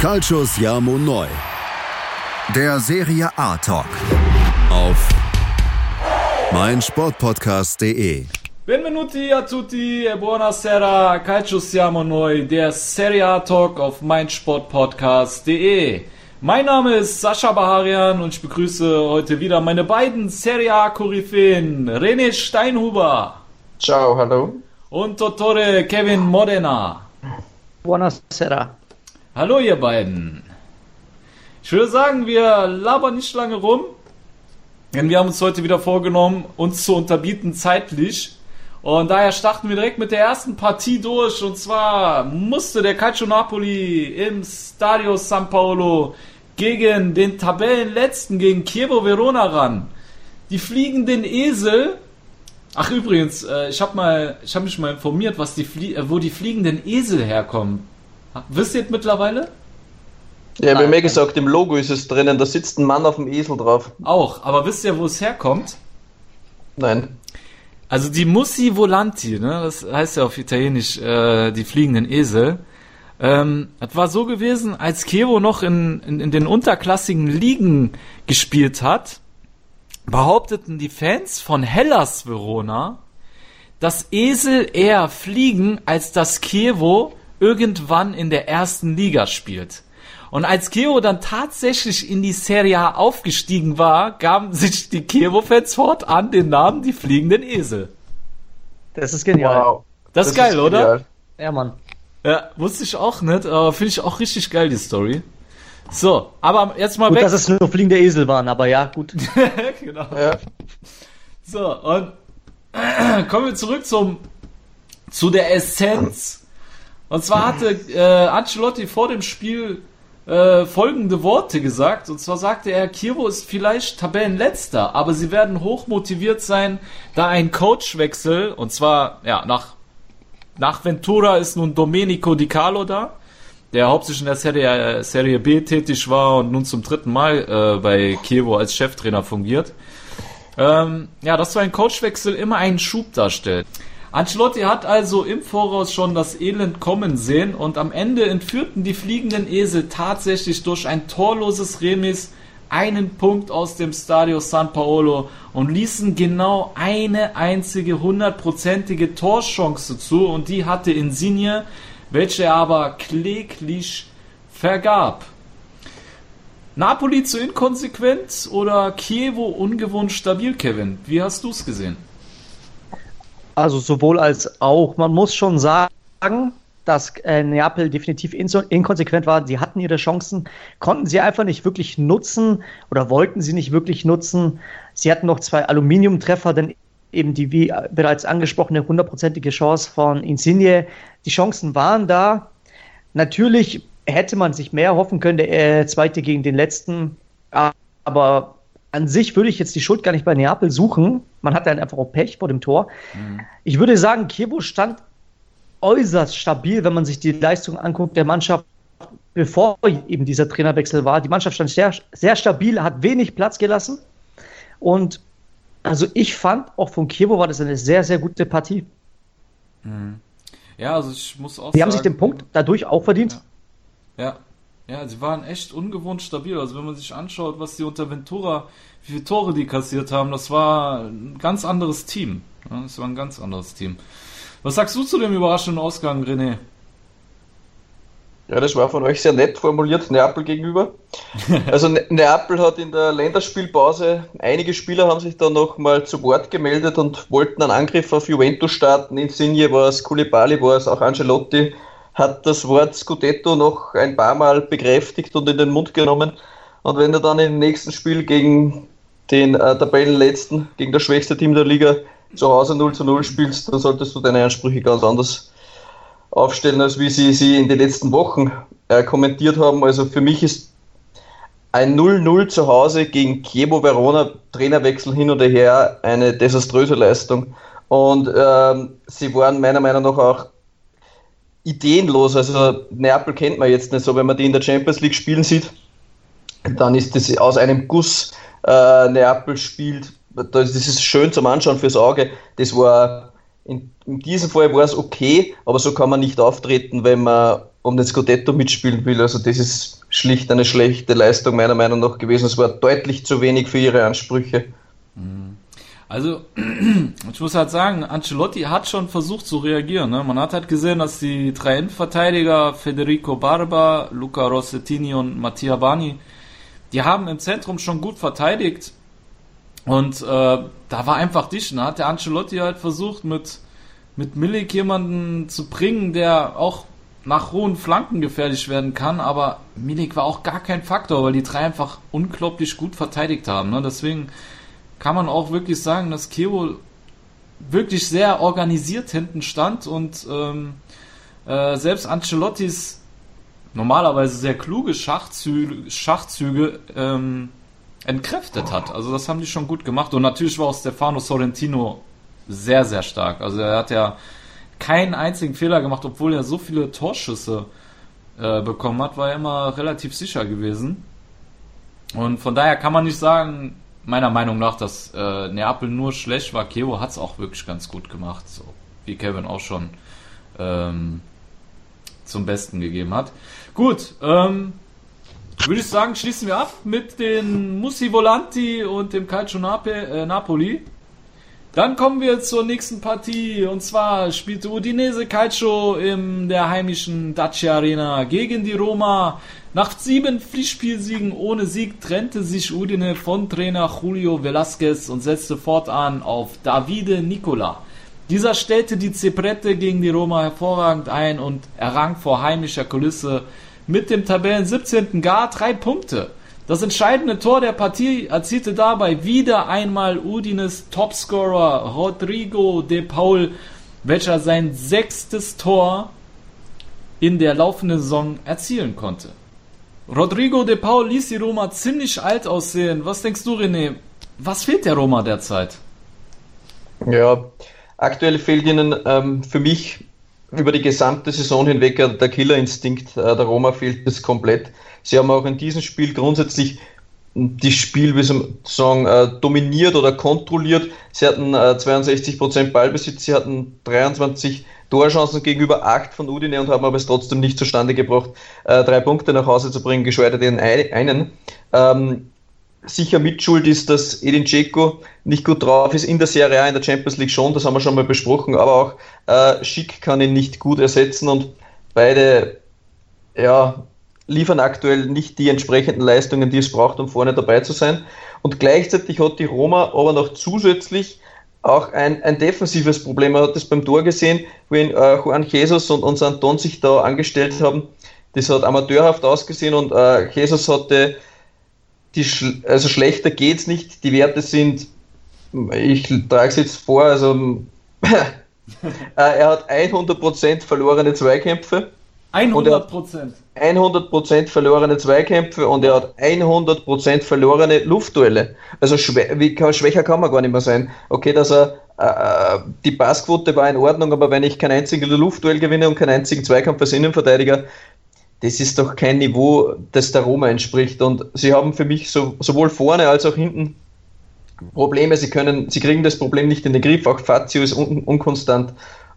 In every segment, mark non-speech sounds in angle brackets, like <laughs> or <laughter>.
Calcio Siamo Neu. Der Serie A Talk. Auf meinsportpodcast.de. Benvenuti a tutti e buonasera. Calcio Siamo Neu, der Serie A Talk auf meinsportpodcast.de. Mein Name ist Sascha Baharian und ich begrüße heute wieder meine beiden Serie A Koryphäen, René Steinhuber. Ciao, hallo. Und Dottore Kevin Modena. Buonasera. Hallo ihr beiden. Ich würde sagen, wir labern nicht lange rum, denn wir haben uns heute wieder vorgenommen, uns zu unterbieten zeitlich. Und daher starten wir direkt mit der ersten Partie durch. Und zwar musste der Calcio Napoli im Stadio San Paolo gegen den Tabellenletzten, gegen Chievo Verona ran. Die fliegenden Esel. Ach übrigens, äh, ich habe mal, ich habe mich mal informiert, was die Flie äh, wo die fliegenden Esel herkommen. Wisst ihr mittlerweile? Ja, wie mir gesagt, im Logo ist es drinnen, da sitzt ein Mann auf dem Esel drauf. Auch, aber wisst ihr, wo es herkommt? Nein. Also die Mussi Volanti, ne, das heißt ja auf Italienisch äh, die fliegenden Esel. Ähm, das war so gewesen, als Chievo noch in, in, in den unterklassigen Ligen gespielt hat, behaupteten die Fans von Hellas Verona, dass Esel eher fliegen, als dass Chievo irgendwann in der ersten Liga spielt. Und als Chievo dann tatsächlich in die Serie A aufgestiegen war, gaben sich die Chievo-Fans fortan den Namen die fliegenden Esel. Das ist genial. Wow. Das, das ist geil, ist oder? Ja, Mann. Ja, wusste ich auch nicht, aber finde ich auch richtig geil, die Story. So, aber jetzt mal gut, weg. dass es nur fliegende Esel waren, aber ja, gut. <laughs> genau. Ja. So, und <clears throat> kommen wir zurück zum, zu der Essenz. Und zwar hatte äh, Ancelotti vor dem Spiel äh, folgende Worte gesagt. Und zwar sagte er, Kirvo ist vielleicht Tabellenletzter, aber sie werden hoch motiviert sein, da ein Coachwechsel, und zwar ja nach, nach Ventura ist nun Domenico Di Carlo da, der hauptsächlich in der Serie, Serie B tätig war und nun zum dritten Mal äh, bei Kievo als Cheftrainer fungiert. Ähm, ja, dass so ein Coachwechsel immer einen Schub darstellt. Ancelotti hat also im Voraus schon das Elend kommen sehen und am Ende entführten die fliegenden Esel tatsächlich durch ein torloses Remis einen Punkt aus dem Stadio San Paolo und ließen genau eine einzige hundertprozentige Torchance zu und die hatte Insigne, welche er aber kläglich vergab. Napoli zu inkonsequent oder Chievo ungewohnt stabil, Kevin? Wie hast du es gesehen? Also sowohl als auch. Man muss schon sagen, dass äh, Neapel definitiv inkonsequent war. Sie hatten ihre Chancen, konnten sie einfach nicht wirklich nutzen oder wollten sie nicht wirklich nutzen. Sie hatten noch zwei Aluminiumtreffer, denn eben die wie bereits angesprochene hundertprozentige Chance von Insigne. Die Chancen waren da. Natürlich hätte man sich mehr hoffen können, der äh, zweite gegen den letzten. Aber an sich würde ich jetzt die Schuld gar nicht bei Neapel suchen. Man hat dann einfach auch Pech vor dem Tor. Mhm. Ich würde sagen, Kiewo stand äußerst stabil, wenn man sich die Leistung anguckt der Mannschaft, bevor eben dieser Trainerwechsel war. Die Mannschaft stand sehr, sehr stabil, hat wenig Platz gelassen. Und also ich fand, auch von Kiewo war das eine sehr, sehr gute Partie. Mhm. Ja, also ich muss auch Die sagen, haben sich den Punkt dadurch auch verdient. Ja. ja. Ja, sie waren echt ungewohnt stabil. Also wenn man sich anschaut, was die unter Ventura, wie viele Tore die kassiert haben, das war ein ganz anderes Team. Ja, das war ein ganz anderes Team. Was sagst du zu dem überraschenden Ausgang, René? Ja, das war von euch sehr nett formuliert, Neapel gegenüber. <laughs> Also ne Neapel hat in der Länderspielpause, einige Spieler haben sich dann noch mal zu Wort gemeldet und wollten einen Angriff auf Juventus starten. Insigne war es, Koulibaly war es, auch Ancelotti hat das Wort Scudetto noch ein paar Mal bekräftigt und in den Mund genommen. Und wenn du dann im nächsten Spiel gegen den äh, Tabellenletzten, gegen das schwächste Team der Liga zu Hause 0 zu 0 spielst, dann solltest du deine Ansprüche ganz anders aufstellen, als wie sie sie in den letzten Wochen äh, kommentiert haben. Also für mich ist ein 0-0 zu Hause gegen Chievo Verona, Trainerwechsel hin und her, eine desaströse Leistung. Und ähm, sie waren meiner Meinung nach auch ideenlos. Also Neapel kennt man jetzt nicht so, wenn man die in der Champions League spielen sieht, dann ist das aus einem Guss äh, Neapel spielt. Das ist schön zum Anschauen fürs Auge. Das war in, in diesem Fall war es okay, aber so kann man nicht auftreten, wenn man um den Scudetto mitspielen will. Also das ist schlicht eine schlechte Leistung meiner Meinung nach gewesen. Es war deutlich zu wenig für ihre Ansprüche. Also, <clears throat> ich muss halt sagen, Ancelotti hat schon versucht zu reagieren. Ne? Man hat halt gesehen, dass die drei Innenverteidiger, Federico Barba, Luca Rossettini und Mattia Bani, die haben im Zentrum schon gut verteidigt. Und äh, da war einfach dich, ne? Hat der Ancelotti halt versucht, mit, mit Milik jemanden zu bringen, der auch nach hohen Flanken gefährlich werden kann, aber Milik war auch gar kein Faktor, weil die drei einfach unglaublich gut verteidigt haben. Ne? Deswegen kann man auch wirklich sagen, dass Keo wirklich sehr organisiert hinten stand und ähm, äh, selbst Ancelottis normalerweise sehr kluge Schachzüge, Schachzüge ähm, entkräftet hat. Also das haben die schon gut gemacht. Und natürlich war auch Stefano Sorrentino sehr, sehr stark. Also er hat ja keinen einzigen Fehler gemacht, obwohl er so viele Torschüsse äh, bekommen hat, war er immer relativ sicher gewesen. Und von daher kann man nicht sagen, meiner Meinung nach, dass äh, Neapel nur schlecht war. Keo hat es auch wirklich ganz gut gemacht, so wie Kevin auch schon ähm, zum Besten gegeben hat. Gut, ähm, würde ich sagen, schließen wir ab mit den Mussi Volanti und dem Calcio Nape, äh, Napoli. Dann kommen wir zur nächsten Partie und zwar spielte Udinese Calcio in der heimischen Dacia Arena gegen die Roma. Nach sieben Pflichtspielsiegen ohne Sieg trennte sich Udine von Trainer Julio Velasquez und setzte fortan auf Davide Nicola. Dieser stellte die Zebrette gegen die Roma hervorragend ein und errang vor heimischer Kulisse mit dem Tabellen 17. gar drei Punkte. Das entscheidende Tor der Partie erzielte dabei wieder einmal Udines Topscorer Rodrigo de Paul, welcher sein sechstes Tor in der laufenden Saison erzielen konnte. Rodrigo de Paul ließ die Roma ziemlich alt aussehen. Was denkst du, René? Was fehlt der Roma derzeit? Ja, aktuell fehlt ihnen ähm, für mich über die gesamte Saison hinweg der Killerinstinkt äh, der Roma fehlt es komplett. Sie haben auch in diesem Spiel grundsätzlich das Spiel, wie sagen, äh, dominiert oder kontrolliert. Sie hatten äh, 62% Ballbesitz, sie hatten 23 Torchancen gegenüber 8 von Udine und haben aber es trotzdem nicht zustande gebracht, äh, drei Punkte nach Hause zu bringen, geschweige denn einen. Ähm, sicher mitschuld ist, dass Edin Dzeko nicht gut drauf ist in der Serie A, in der Champions League schon, das haben wir schon mal besprochen, aber auch äh, Schick kann ihn nicht gut ersetzen und beide ja, liefern aktuell nicht die entsprechenden Leistungen, die es braucht, um vorne dabei zu sein. Und gleichzeitig hat die Roma aber noch zusätzlich auch ein, ein defensives Problem. Man hat das beim Tor gesehen, wenn äh, Juan Jesus und, und Santon sich da angestellt haben. Das hat amateurhaft ausgesehen und äh, Jesus hatte die, also schlechter geht's nicht. Die Werte sind, ich trage es jetzt vor, also <laughs> äh, er hat 100% verlorene Zweikämpfe. 100%? 100% verlorene Zweikämpfe und er hat 100% verlorene Luftduelle. Also wie, schwächer kann man gar nicht mehr sein. Okay, dass er äh, die Passquote war in Ordnung, aber wenn ich kein einziges Luftduell gewinne und keinen einzigen Zweikampf als Innenverteidiger, das ist doch kein Niveau, das der Roma entspricht. Und sie haben für mich so, sowohl vorne als auch hinten Probleme. Sie können, sie kriegen das Problem nicht in den Griff. Auch Fazio ist un unkonstant.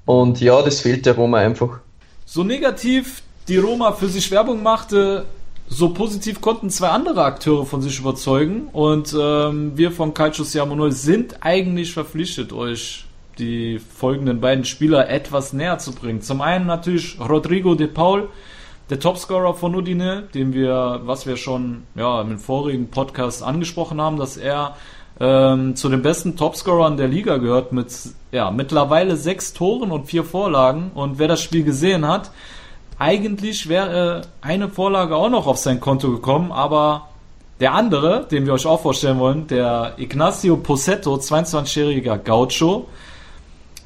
Und ja, das fehlt der Roma einfach. So negativ die Roma für sich Werbung machte, so positiv konnten zwei andere Akteure von sich überzeugen. Und ähm, wir von Calcio Siamo 0 sind eigentlich verpflichtet, euch die folgenden beiden Spieler etwas näher zu bringen. Zum einen natürlich Rodrigo de Paul, der Topscorer von Udine, den wir, was wir schon ja, im vorigen Podcast angesprochen haben, dass er ähm, zu den besten Topscorern der Liga gehört mit ja, mittlerweile sechs Toren und vier Vorlagen. Und wer das Spiel gesehen hat, eigentlich wäre eine Vorlage auch noch auf sein Konto gekommen, aber der andere, den wir euch auch vorstellen wollen, der Ignacio Posetto, 22-jähriger Gaucho,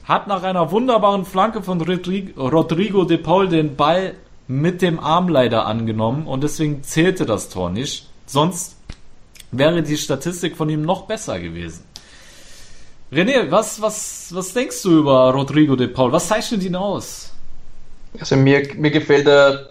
hat nach einer wunderbaren Flanke von Rodrigo de Paul den Ball mit dem Arm leider angenommen und deswegen zählte das Tor nicht. Sonst wäre die Statistik von ihm noch besser gewesen. René, was, was, was denkst du über Rodrigo de Paul? Was zeichnet ihn aus? Also mir, mir gefällt er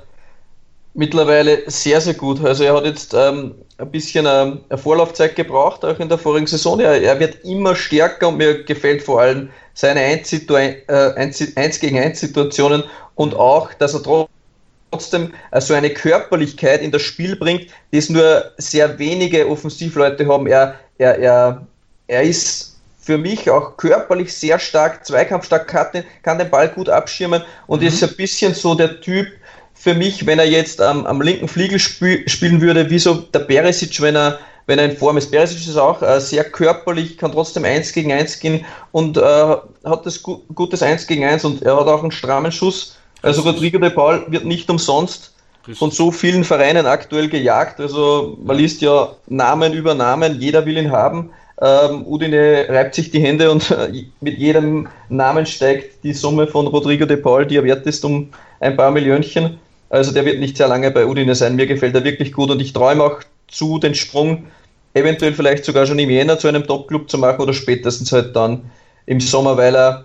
mittlerweile sehr, sehr gut. Also er hat jetzt ähm, ein bisschen ähm, Vorlaufzeit gebraucht, auch in der vorigen Saison. Er, er wird immer stärker und mir gefällt vor allem seine 1, äh, 1 gegen 1 Situationen und auch, dass er trotzdem äh, so eine Körperlichkeit in das Spiel bringt, die es nur sehr wenige Offensivleute haben. Er, er, er, er ist für mich auch körperlich sehr stark, zweikampfstark, kann den, kann den Ball gut abschirmen und mhm. ist ein bisschen so der Typ für mich, wenn er jetzt ähm, am linken Flügel spiel, spielen würde, wie so der Beresic, wenn er, wenn er in Form ist. Beresic ist auch äh, sehr körperlich, kann trotzdem 1 gegen 1 gehen und äh, hat das gu gutes 1 gegen 1 und er hat auch einen strammen Schuss. Also Rodrigo de Paul wird nicht umsonst von so vielen Vereinen aktuell gejagt. Also man liest ja Namen über Namen, jeder will ihn haben. Ähm, Udine reibt sich die Hände und äh, <laughs> mit jedem Namen steigt die Summe von Rodrigo de Paul, die er wert ist, um ein paar Millionchen. Also der wird nicht sehr lange bei Udine sein. Mir gefällt er wirklich gut und ich träume auch zu, den Sprung eventuell vielleicht sogar schon im Jänner zu einem Top-Club zu machen oder spätestens halt dann im Sommer, weil er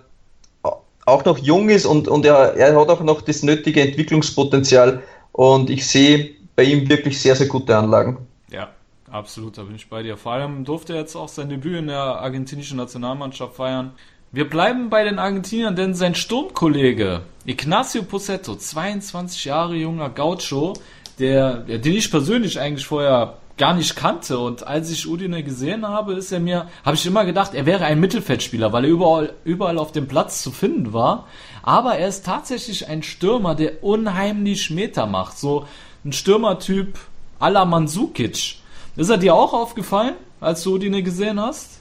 auch noch jung ist und, und er, er hat auch noch das nötige Entwicklungspotenzial und ich sehe bei ihm wirklich sehr, sehr gute Anlagen. Ja, Absolut, da bin ich bei dir. Vor allem durfte er jetzt auch sein Debüt in der argentinischen Nationalmannschaft feiern. Wir bleiben bei den Argentiniern, denn sein Sturmkollege Ignacio Posetto, 22 Jahre junger Gaucho, der, den ich persönlich eigentlich vorher gar nicht kannte und als ich Udine gesehen habe, ist er mir, habe ich immer gedacht, er wäre ein Mittelfeldspieler, weil er überall, überall auf dem Platz zu finden war. Aber er ist tatsächlich ein Stürmer, der unheimlich Meter macht. So ein Stürmertyp à la Mansukic. Ist er dir auch aufgefallen, als du ihn gesehen hast?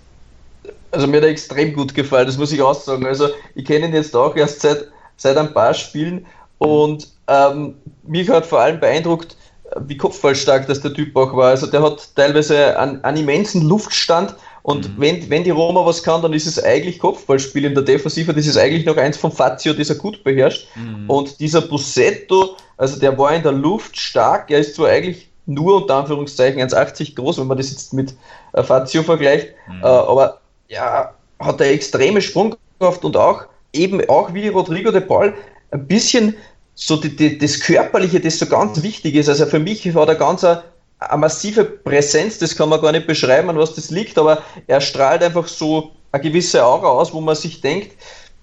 Also mir hat er extrem gut gefallen, das muss ich auch sagen. Also ich kenne ihn jetzt auch erst seit, seit ein paar Spielen und ähm, mich hat vor allem beeindruckt, wie kopfballstark das der Typ auch war. Also der hat teilweise einen, einen immensen Luftstand und mhm. wenn, wenn die Roma was kann, dann ist es eigentlich Kopfballspiel in der Defensive. Das ist eigentlich noch eins von Fazio, das er gut beherrscht. Mhm. Und dieser Bussetto, also der war in der Luft stark. Er ist zwar eigentlich nur unter Anführungszeichen 1,80 groß, wenn man das jetzt mit äh, Fazio vergleicht. Mhm. Äh, aber ja, hat er extreme Sprungkraft und auch eben auch wie Rodrigo de Paul ein bisschen so die, die, das Körperliche, das so ganz wichtig ist. Also für mich war da ganz eine, eine massive Präsenz, das kann man gar nicht beschreiben, an was das liegt, aber er strahlt einfach so eine gewisse Aura aus, wo man sich denkt,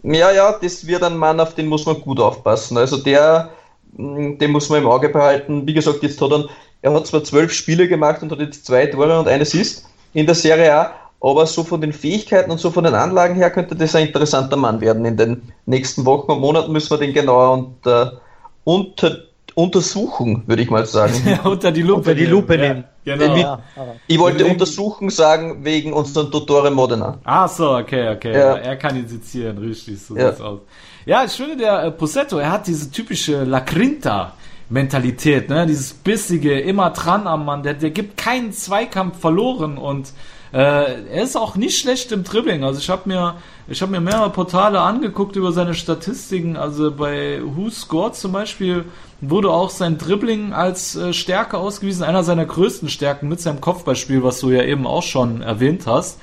ja, ja, das wird ein Mann, auf den muss man gut aufpassen. Also der, mm, den muss man im Auge behalten. Wie gesagt, jetzt hat er er hat zwar zwölf Spiele gemacht und hat jetzt zwei Tore und ein Assist in der Serie A, aber so von den Fähigkeiten und so von den Anlagen her könnte das ein interessanter Mann werden. In den nächsten Wochen und Monaten müssen wir den genauer unter, unter, untersuchen, würde ich mal sagen. <laughs> unter die Lupe, unter die Lupe nehmen. Ja, genau. Ja, ich wollte untersuchen sagen wegen unserem Dottore Modena. Ah so, okay, okay. Ja. Er kann ihn sezieren, richtig, so ja. sieht's aus. Ja, ich finde, der äh, Posetto, er hat diese typische La Grinta Mentalität, ne? Dieses bissige, immer dran am Mann, der, der gibt keinen Zweikampf verloren und äh, er ist auch nicht schlecht im Dribbling. Also ich habe mir, ich habe mir mehrere Portale angeguckt über seine Statistiken. Also bei Who Scored zum Beispiel wurde auch sein Dribbling als äh, Stärke ausgewiesen, einer seiner größten Stärken mit seinem Kopfballspiel, was du ja eben auch schon erwähnt hast.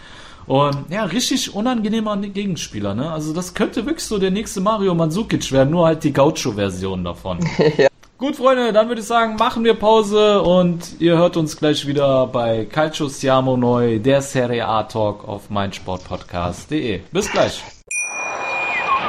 Und ja, richtig unangenehmer Gegenspieler, ne? Also das könnte wirklich so der nächste Mario Mandzukic werden, nur halt die Gaucho-Version davon. <laughs> ja. Gut, Freunde, dann würde ich sagen, machen wir Pause und ihr hört uns gleich wieder bei Calcio Siamo Neu, der Serie A Talk auf meinsportpodcast.de. Bis gleich.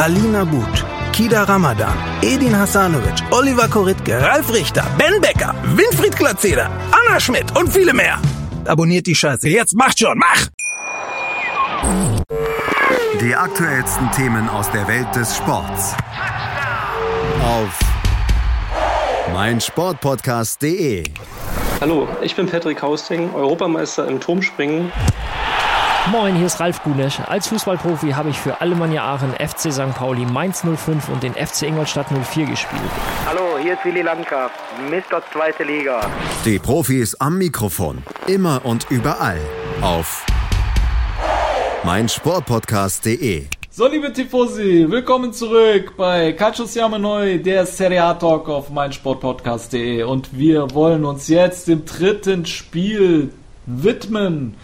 Alina But, Kida Ramadan, Edin Hasanovic, Oliver Koritke, Ralf Richter, Ben Becker, Winfried Glatzeder, Anna Schmidt und viele mehr. Abonniert die Scheiße. Jetzt macht schon, mach! Die aktuellsten Themen aus der Welt des Sports. Auf meinsportpodcast.de. Hallo, ich bin Patrick Hausting, Europameister im Turmspringen. Moin, hier ist Ralf Gunesch. Als Fußballprofi habe ich für Alemannia Aachen, FC St. Pauli, Mainz 05 und den FC Ingolstadt 04 gespielt. Hallo, hier ist Willi Landgraf, Mr. Zweite Liga. Die Profis am Mikrofon. Immer und überall. Auf meinsportpodcast.de. So, liebe Tifosi, willkommen zurück bei Siamo Neu, der Serie A Talk auf meinsportpodcast.de. Und wir wollen uns jetzt dem dritten Spiel widmen.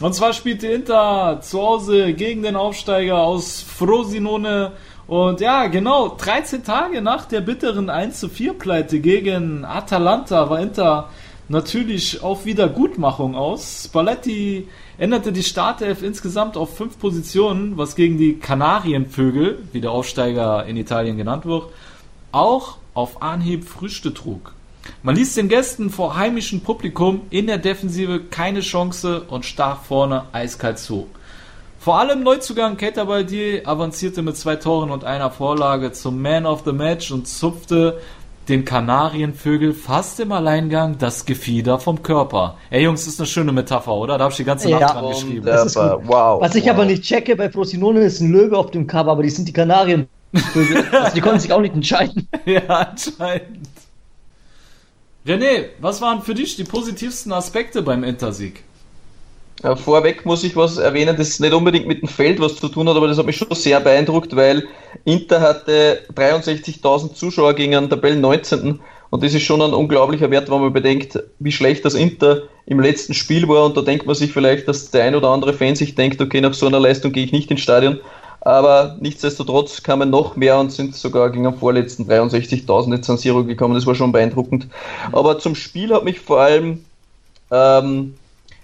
Und zwar spielte Inter zu Hause gegen den Aufsteiger aus Frosinone. Und ja, genau, 13 Tage nach der bitteren 1 zu 4 Pleite gegen Atalanta war Inter natürlich auf Wiedergutmachung aus. Spalletti änderte die Startelf insgesamt auf fünf Positionen, was gegen die Kanarienvögel, wie der Aufsteiger in Italien genannt wird, auch auf Anhieb Früchte trug. Man ließ den Gästen vor heimischem Publikum in der Defensive keine Chance und stach vorne eiskalt zu. Vor allem Neuzugang Keita Baldier avancierte mit zwei Toren und einer Vorlage zum Man of the Match und zupfte den Kanarienvögel fast im Alleingang das Gefieder vom Körper. Ey Jungs, das ist eine schöne Metapher, oder? Da habe ich die ganze Nacht Ja, dran geschrieben. Das ist gut. Wow. Was ich aber nicht checke, bei Frosinone ist ein Löwe auf dem Cover, aber die sind die Kanarienvögel. <laughs> also die konnten sich auch nicht entscheiden. ja, anscheinend. René, was waren für dich die positivsten Aspekte beim Intersieg? Ja, vorweg muss ich was erwähnen, das nicht unbedingt mit dem Feld was zu tun hat, aber das hat mich schon sehr beeindruckt, weil Inter hatte 63.000 Zuschauer gegen einen Tabellen 19. Und das ist schon ein unglaublicher Wert, wenn man bedenkt, wie schlecht das Inter im letzten Spiel war. Und da denkt man sich vielleicht, dass der ein oder andere Fan sich denkt, okay, nach so einer Leistung gehe ich nicht ins Stadion. Aber nichtsdestotrotz kamen noch mehr und sind sogar gegen den vorletzten 63.000 in San Siro gekommen. Das war schon beeindruckend. Aber zum Spiel hat mich vor allem ähm,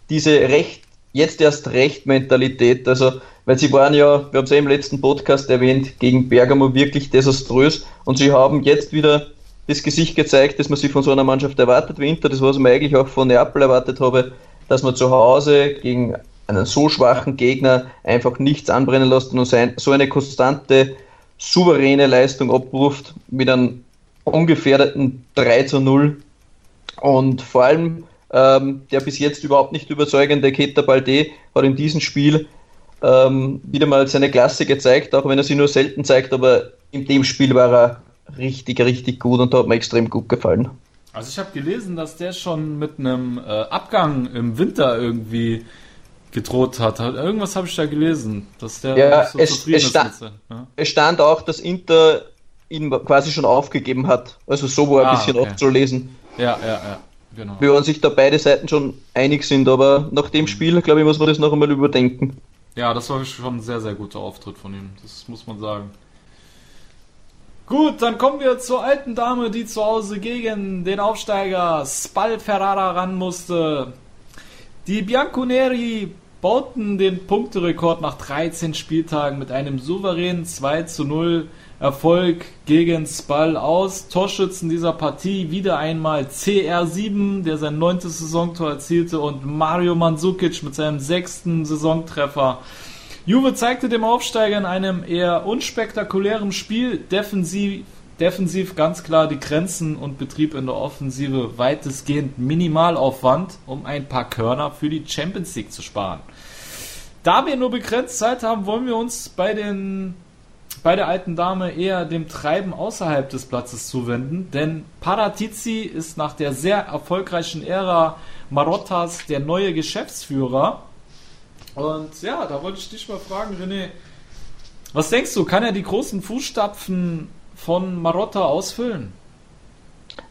diese Recht, jetzt erst Recht Mentalität, also, weil sie waren ja, wir haben es ja im letzten Podcast erwähnt, gegen Bergamo wirklich desaströs und sie haben jetzt wieder das Gesicht gezeigt, das man sich von so einer Mannschaft erwartet wie Inter, das was man eigentlich auch von Neapel erwartet habe, dass man zu Hause gegen einen so schwachen Gegner einfach nichts anbrennen lässt und so eine konstante, souveräne Leistung abruft mit einem ungefährdeten 3 zu 0 und vor allem ähm, der bis jetzt überhaupt nicht überzeugende Keita Balde hat in diesem Spiel ähm, wieder mal seine Klasse gezeigt, auch wenn er sie nur selten zeigt, aber in dem Spiel war er richtig, richtig gut und hat mir extrem gut gefallen. Also ich habe gelesen, dass der schon mit einem äh, Abgang im Winter irgendwie gedroht hat. Irgendwas habe ich da gelesen, dass der ja, so es, zufrieden es. Mit, ja? Es stand auch, dass Inter ihn quasi schon aufgegeben hat. Also so war Ah, ein bisschen okay. abzulesen. Ja, ja, ja, genau. Wir waren sich da beide Seiten schon einig sind, aber nach dem Spiel, glaube ich, muss man das noch einmal überdenken. Ja, das war schon ein sehr, sehr guter Auftritt von ihm. Das muss man sagen. Gut, dann kommen wir zur alten Dame, die zu Hause gegen den Aufsteiger Spal Ferrara ran musste. Die Bianconeri bauten den Punkterekord nach 13 Spieltagen mit einem souveränen 2 zu 0 Erfolg gegen Spal aus. Torschützen dieser Partie wieder einmal CR7, der sein neuntes Saisontor erzielte, und Mario Mandzukic mit seinem sechsten Saisontreffer. Juve zeigte dem Aufsteiger in einem eher unspektakulären Spiel defensiv defensiv ganz klar die Grenzen und Betrieb in der Offensive weitestgehend Minimalaufwand, um ein paar Körner für die Champions League zu sparen. Da wir nur begrenzt Zeit haben, wollen wir uns bei den bei der alten Dame eher dem Treiben außerhalb des Platzes zuwenden, denn Paratizi ist nach der sehr erfolgreichen Ära Marottas der neue Geschäftsführer. Und ja, da wollte ich dich mal fragen, René, was denkst du, kann er die großen Fußstapfen von Marotta ausfüllen?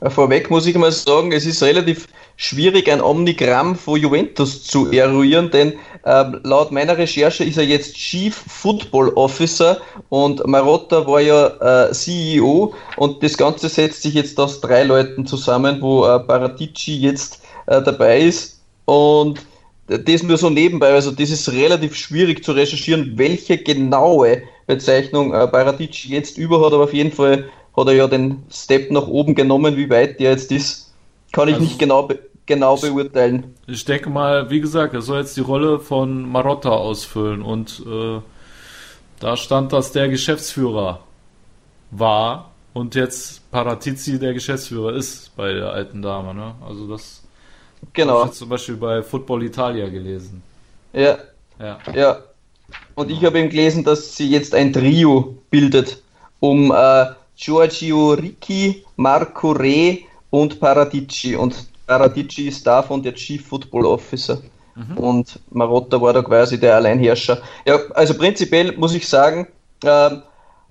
Vorweg muss ich mal sagen, es ist relativ schwierig, ein Omnigramm von Juventus zu eruieren, denn äh, laut meiner Recherche ist er jetzt Chief Football Officer und Marotta war ja äh, CEO und das Ganze setzt sich jetzt aus drei Leuten zusammen, wo äh, Paratici jetzt äh, dabei ist und das nur so nebenbei, also das ist relativ schwierig zu recherchieren, welche genaue Bezeichnung äh, Paratici jetzt über hat, aber auf jeden Fall hat er ja den Step nach oben genommen, wie weit der jetzt ist, kann ich also, nicht genau, be genau beurteilen. Ich denke mal, wie gesagt, er soll jetzt die Rolle von Marotta ausfüllen und äh, da stand, dass der Geschäftsführer war und jetzt Paratizi der Geschäftsführer ist bei der alten Dame. Ne? Also das genau. habe ich zum Beispiel bei Football Italia gelesen. Ja. Ja. ja. Und ich habe eben gelesen, dass sie jetzt ein Trio bildet, um äh, Giorgio Ricci, Marco Re und Paradici. Und Paradici ist davon der Chief Football Officer. Mhm. Und Marotta war da quasi der Alleinherrscher. Ja, also prinzipiell muss ich sagen, äh,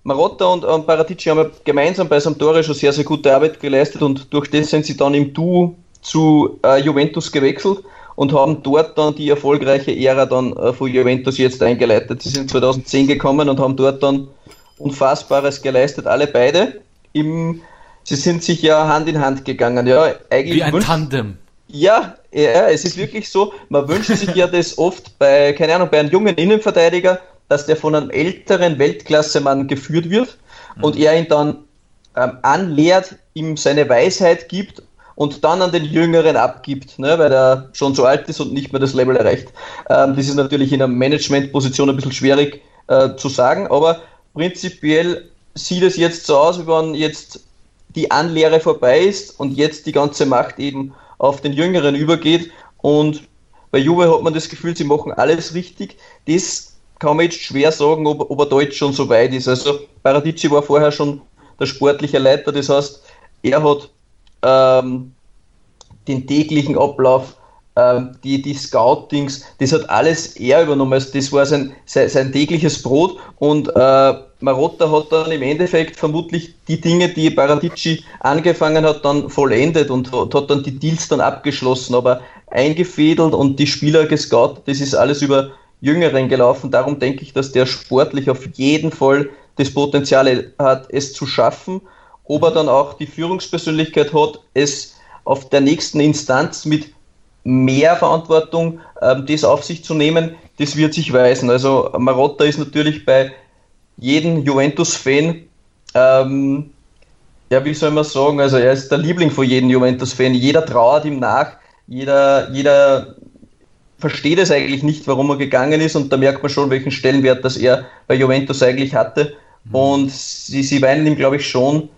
Marotta und, und Paradici haben ja gemeinsam bei Sampdoria schon sehr, sehr gute Arbeit geleistet und durch das sind sie dann im Duo zu äh, Juventus gewechselt und haben dort dann die erfolgreiche Ära dann äh, von Juventus jetzt eingeleitet. Sie sind 2010 gekommen und haben dort dann Unfassbares geleistet, alle beide. Im, sie sind sich ja Hand in Hand gegangen. Ja, eigentlich Wie ein wünscht, Tandem. Ja, ja, es ist wirklich so. Man wünscht sich ja das oft bei, keine Ahnung, bei einem jungen Innenverteidiger, dass der von einem älteren Weltklassemann geführt wird mhm. und er ihn dann ähm, anlehrt, ihm seine Weisheit gibt und dann an den Jüngeren abgibt, ne, weil er schon so alt ist und nicht mehr das Level erreicht. Ähm, das ist natürlich in einer Managementposition ein bisschen schwierig äh, zu sagen, aber prinzipiell sieht es jetzt so aus, wie wenn jetzt die Anlehre vorbei ist und jetzt die ganze Macht eben auf den Jüngeren übergeht. Und bei Juve hat man das Gefühl, sie machen alles richtig. Das kann man jetzt schwer sagen, ob, ob er jetzt schon so weit ist. Also Paradici war vorher schon der sportliche Leiter, das heißt, er hat ähm, den täglichen Ablauf die, die Scoutings, das hat alles er übernommen. Also das war sein, sein, sein tägliches Brot und äh, Marotta hat dann im Endeffekt vermutlich die Dinge, die Paratici angefangen hat, dann vollendet und hat, hat dann die Deals dann abgeschlossen, aber eingefädelt und die Spieler gescoutet, das ist alles über Jüngeren gelaufen. Darum denke ich, dass der sportlich auf jeden Fall das Potenzial hat, es zu schaffen. Ob er dann auch die Führungspersönlichkeit hat, es auf der nächsten Instanz mit mehr Verantwortung, ähm, das auf sich zu nehmen, das wird sich weisen. Also Marotta ist natürlich bei jedem Juventus-Fan, ähm, ja, wie soll man sagen, also er ist der Liebling von jedem Juventus-Fan. Jeder trauert ihm nach, jeder, jeder versteht es eigentlich nicht, warum er gegangen ist und da merkt man schon, welchen Stellenwert das er bei Juventus eigentlich hatte. Mhm. Und sie, sie weinen ihm, glaube ich, schon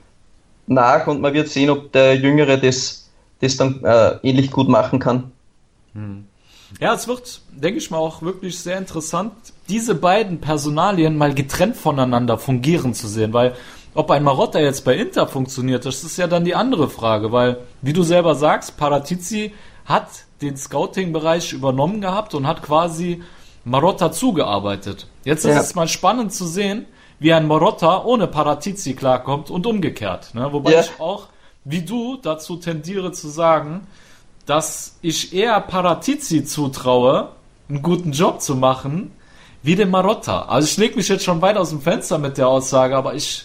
nach und man wird sehen, ob der Jüngere das, das dann äh, ähnlich gut machen kann. Hm. Ja, es wird, denke ich mal, auch wirklich sehr interessant, diese beiden Personalien mal getrennt voneinander fungieren zu sehen, weil ob ein Marotta jetzt bei Inter funktioniert, das ist ja dann die andere Frage, weil, wie du selber sagst, Paratizi hat den Scouting-Bereich übernommen gehabt und hat quasi Marotta zugearbeitet. Jetzt ist ja. es mal spannend zu sehen, wie ein Marotta ohne Paratizi klarkommt und umgekehrt. Ne? Wobei ja. ich auch, wie du, dazu tendiere zu sagen, dass ich eher Paratizi zutraue, einen guten Job zu machen, wie dem Marotta. Also ich lege mich jetzt schon weit aus dem Fenster mit der Aussage, aber ich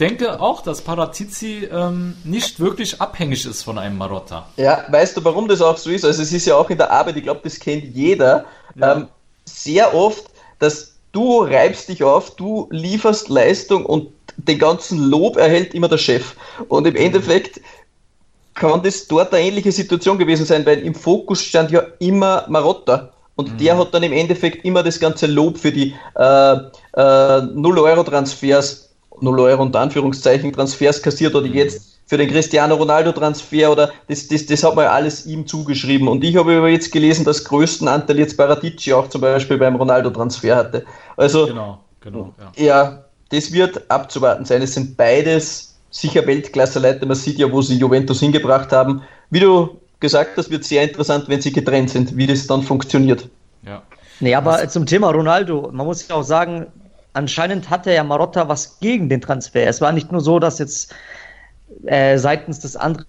denke auch, dass Paratizi ähm, nicht wirklich abhängig ist von einem Marotta. Ja, weißt du, warum das auch so ist? Also es ist ja auch in der Arbeit, ich glaube, das kennt jeder, ja. ähm, sehr oft, dass du reibst dich auf, du lieferst Leistung und den ganzen Lob erhält immer der Chef. Und im Endeffekt kann das dort eine ähnliche Situation gewesen sein, weil im Fokus stand ja immer Marotta. Und mhm. der hat dann im Endeffekt immer das ganze Lob für die äh, äh, 0-Euro-Transfers 0 Euro unter Anführungszeichen Transfers kassiert oder jetzt für den Cristiano Ronaldo Transfer oder das, das, das hat man alles ihm zugeschrieben. Und ich habe aber jetzt gelesen, dass größten Anteil jetzt Paratici auch zum Beispiel beim Ronaldo Transfer hatte. Also Genau, genau. Ja. ja, das wird abzuwarten sein. Es sind beides sicher Weltklasse-Leute. Man sieht ja, wo sie Juventus hingebracht haben. Wie du gesagt hast, wird sehr interessant, wenn sie getrennt sind, wie das dann funktioniert. ja. Nee, aber zum Thema Ronaldo, man muss ja auch sagen, anscheinend hatte ja Marotta was gegen den Transfer. Es war nicht nur so, dass jetzt äh, seitens des anderen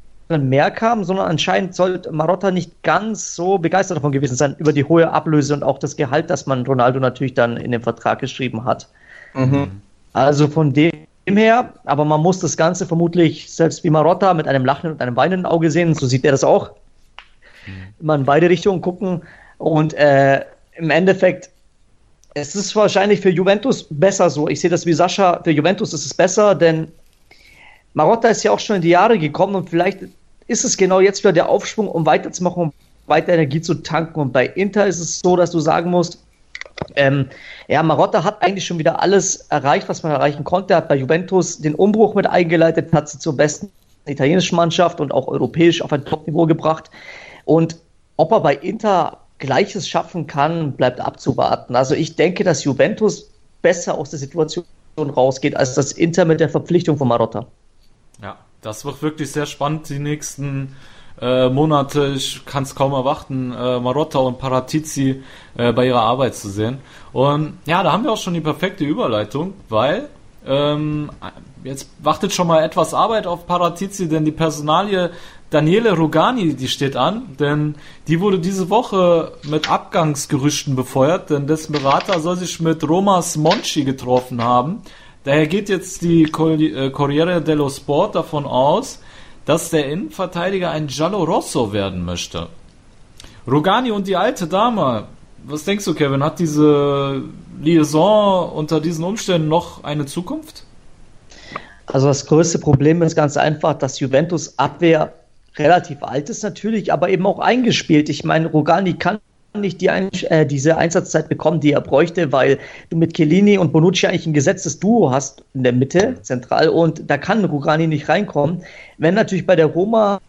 mehr kam, sondern anscheinend sollte Marotta nicht ganz so begeistert davon gewesen sein, über die hohe Ablöse und auch das Gehalt, das man Ronaldo natürlich dann in den Vertrag geschrieben hat. Also von dem her, aber man muss das Ganze vermutlich selbst wie Marotta mit einem lachenden und einem weinenden Auge sehen, so sieht er das auch. Immer in beide Richtungen gucken und äh, im Endeffekt, es ist wahrscheinlich für Juventus besser so. Ich sehe das wie Sascha, für Juventus ist es besser, denn Marotta ist ja auch schon in die Jahre gekommen und vielleicht ist es genau jetzt wieder der Aufschwung, um weiterzumachen, um weiter Energie zu tanken. Und bei Inter ist es so, dass du sagen musst, ähm, ja, Marotta hat eigentlich schon wieder alles erreicht, was man erreichen konnte. Er hat bei Juventus den Umbruch mit eingeleitet, hat sie zur besten italienischen Mannschaft und auch europäisch auf ein Top-Niveau gebracht. Und ob er bei Inter Gleiches schaffen kann, bleibt abzuwarten. Also ich denke, dass Juventus besser aus der Situation rausgeht, als das Inter mit der Verpflichtung von Marotta. Ja, das wird wirklich sehr spannend die nächsten äh, Monate. Ich kann es kaum erwarten, äh, Marotta und Paratizi äh, bei ihrer Arbeit zu sehen. Und ja, da haben wir auch schon die perfekte Überleitung, weil ähm, jetzt wartet schon mal etwas Arbeit auf Paratizi, denn die Personalie Daniele Rogani, die steht an, denn die wurde diese Woche mit Abgangsgerüchten befeuert, denn dessen Berater soll sich mit Romas Monchi getroffen haben. Daher geht jetzt die äh, Corriere dello Sport davon aus, dass der Innenverteidiger ein Giallo Rosso werden möchte. Rogani und die alte Dame, was denkst du, Kevin, hat diese Liaison unter diesen Umständen noch eine Zukunft? Also das größte Problem ist ganz einfach, dass Juventus Abwehr relativ alt ist natürlich, aber eben auch eingespielt. Ich meine, Rogani kann nicht die ein, äh, diese Einsatzzeit bekommen, die er bräuchte, weil du mit Chiellini und Bonucci eigentlich ein gesetztes Duo hast in der Mitte, zentral, und da kann Rogani nicht reinkommen. Wenn natürlich bei der Roma,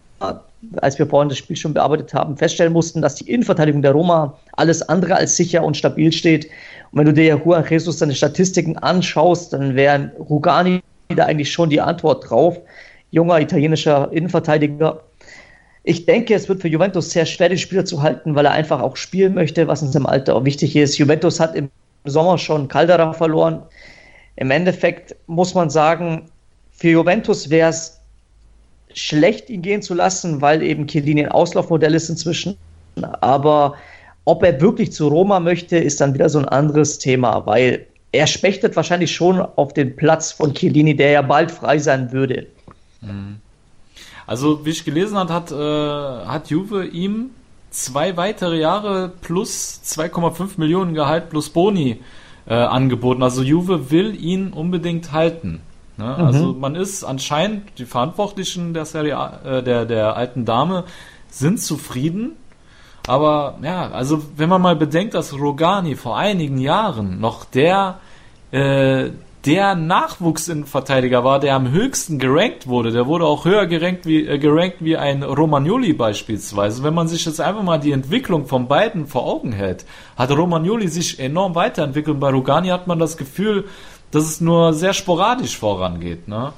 als wir vorhin das Spiel schon bearbeitet haben, feststellen mussten, dass die Innenverteidigung der Roma alles andere als sicher und stabil steht. Und wenn du dir Juan Jesus seine Statistiken anschaust, dann wären Rugani da eigentlich schon die Antwort drauf. Junger italienischer Innenverteidiger. Ich denke, es wird für Juventus sehr schwer, den Spieler zu halten, weil er einfach auch spielen möchte, was in seinem Alter auch wichtig ist. Juventus hat im Sommer schon Caldera verloren. Im Endeffekt muss man sagen, für Juventus wäre es schlecht, ihn gehen zu lassen, weil eben Chiellini ein Auslaufmodell ist inzwischen. Aber ob er wirklich zu Roma möchte, ist dann wieder so ein anderes Thema, weil er spechtet wahrscheinlich schon auf den Platz von Chiellini, der ja bald frei sein würde. Also, wie ich gelesen habe, hat, äh, hat Juve ihm zwei weitere Jahre plus 2,5 Millionen Gehalt plus Boni äh, angeboten. Also Juve will ihn unbedingt halten. Ne? Mhm. Also man ist anscheinend, die Verantwortlichen der Serie A, äh, der, der alten Dame sind zufrieden. Aber ja, also wenn man mal bedenkt, dass Rogani vor einigen Jahren noch der äh, der Nachwuchsinnenverteidiger war, der am höchsten gerankt wurde. Der wurde auch höher gerankt wie, äh, gerankt wie ein Romagnoli beispielsweise. Wenn man sich jetzt einfach mal die Entwicklung von beiden vor Augen hält, hat Romagnoli sich enorm weiterentwickelt. Bei Rogani hat man das Gefühl, dass es nur sehr sporadisch vorangeht. Ne?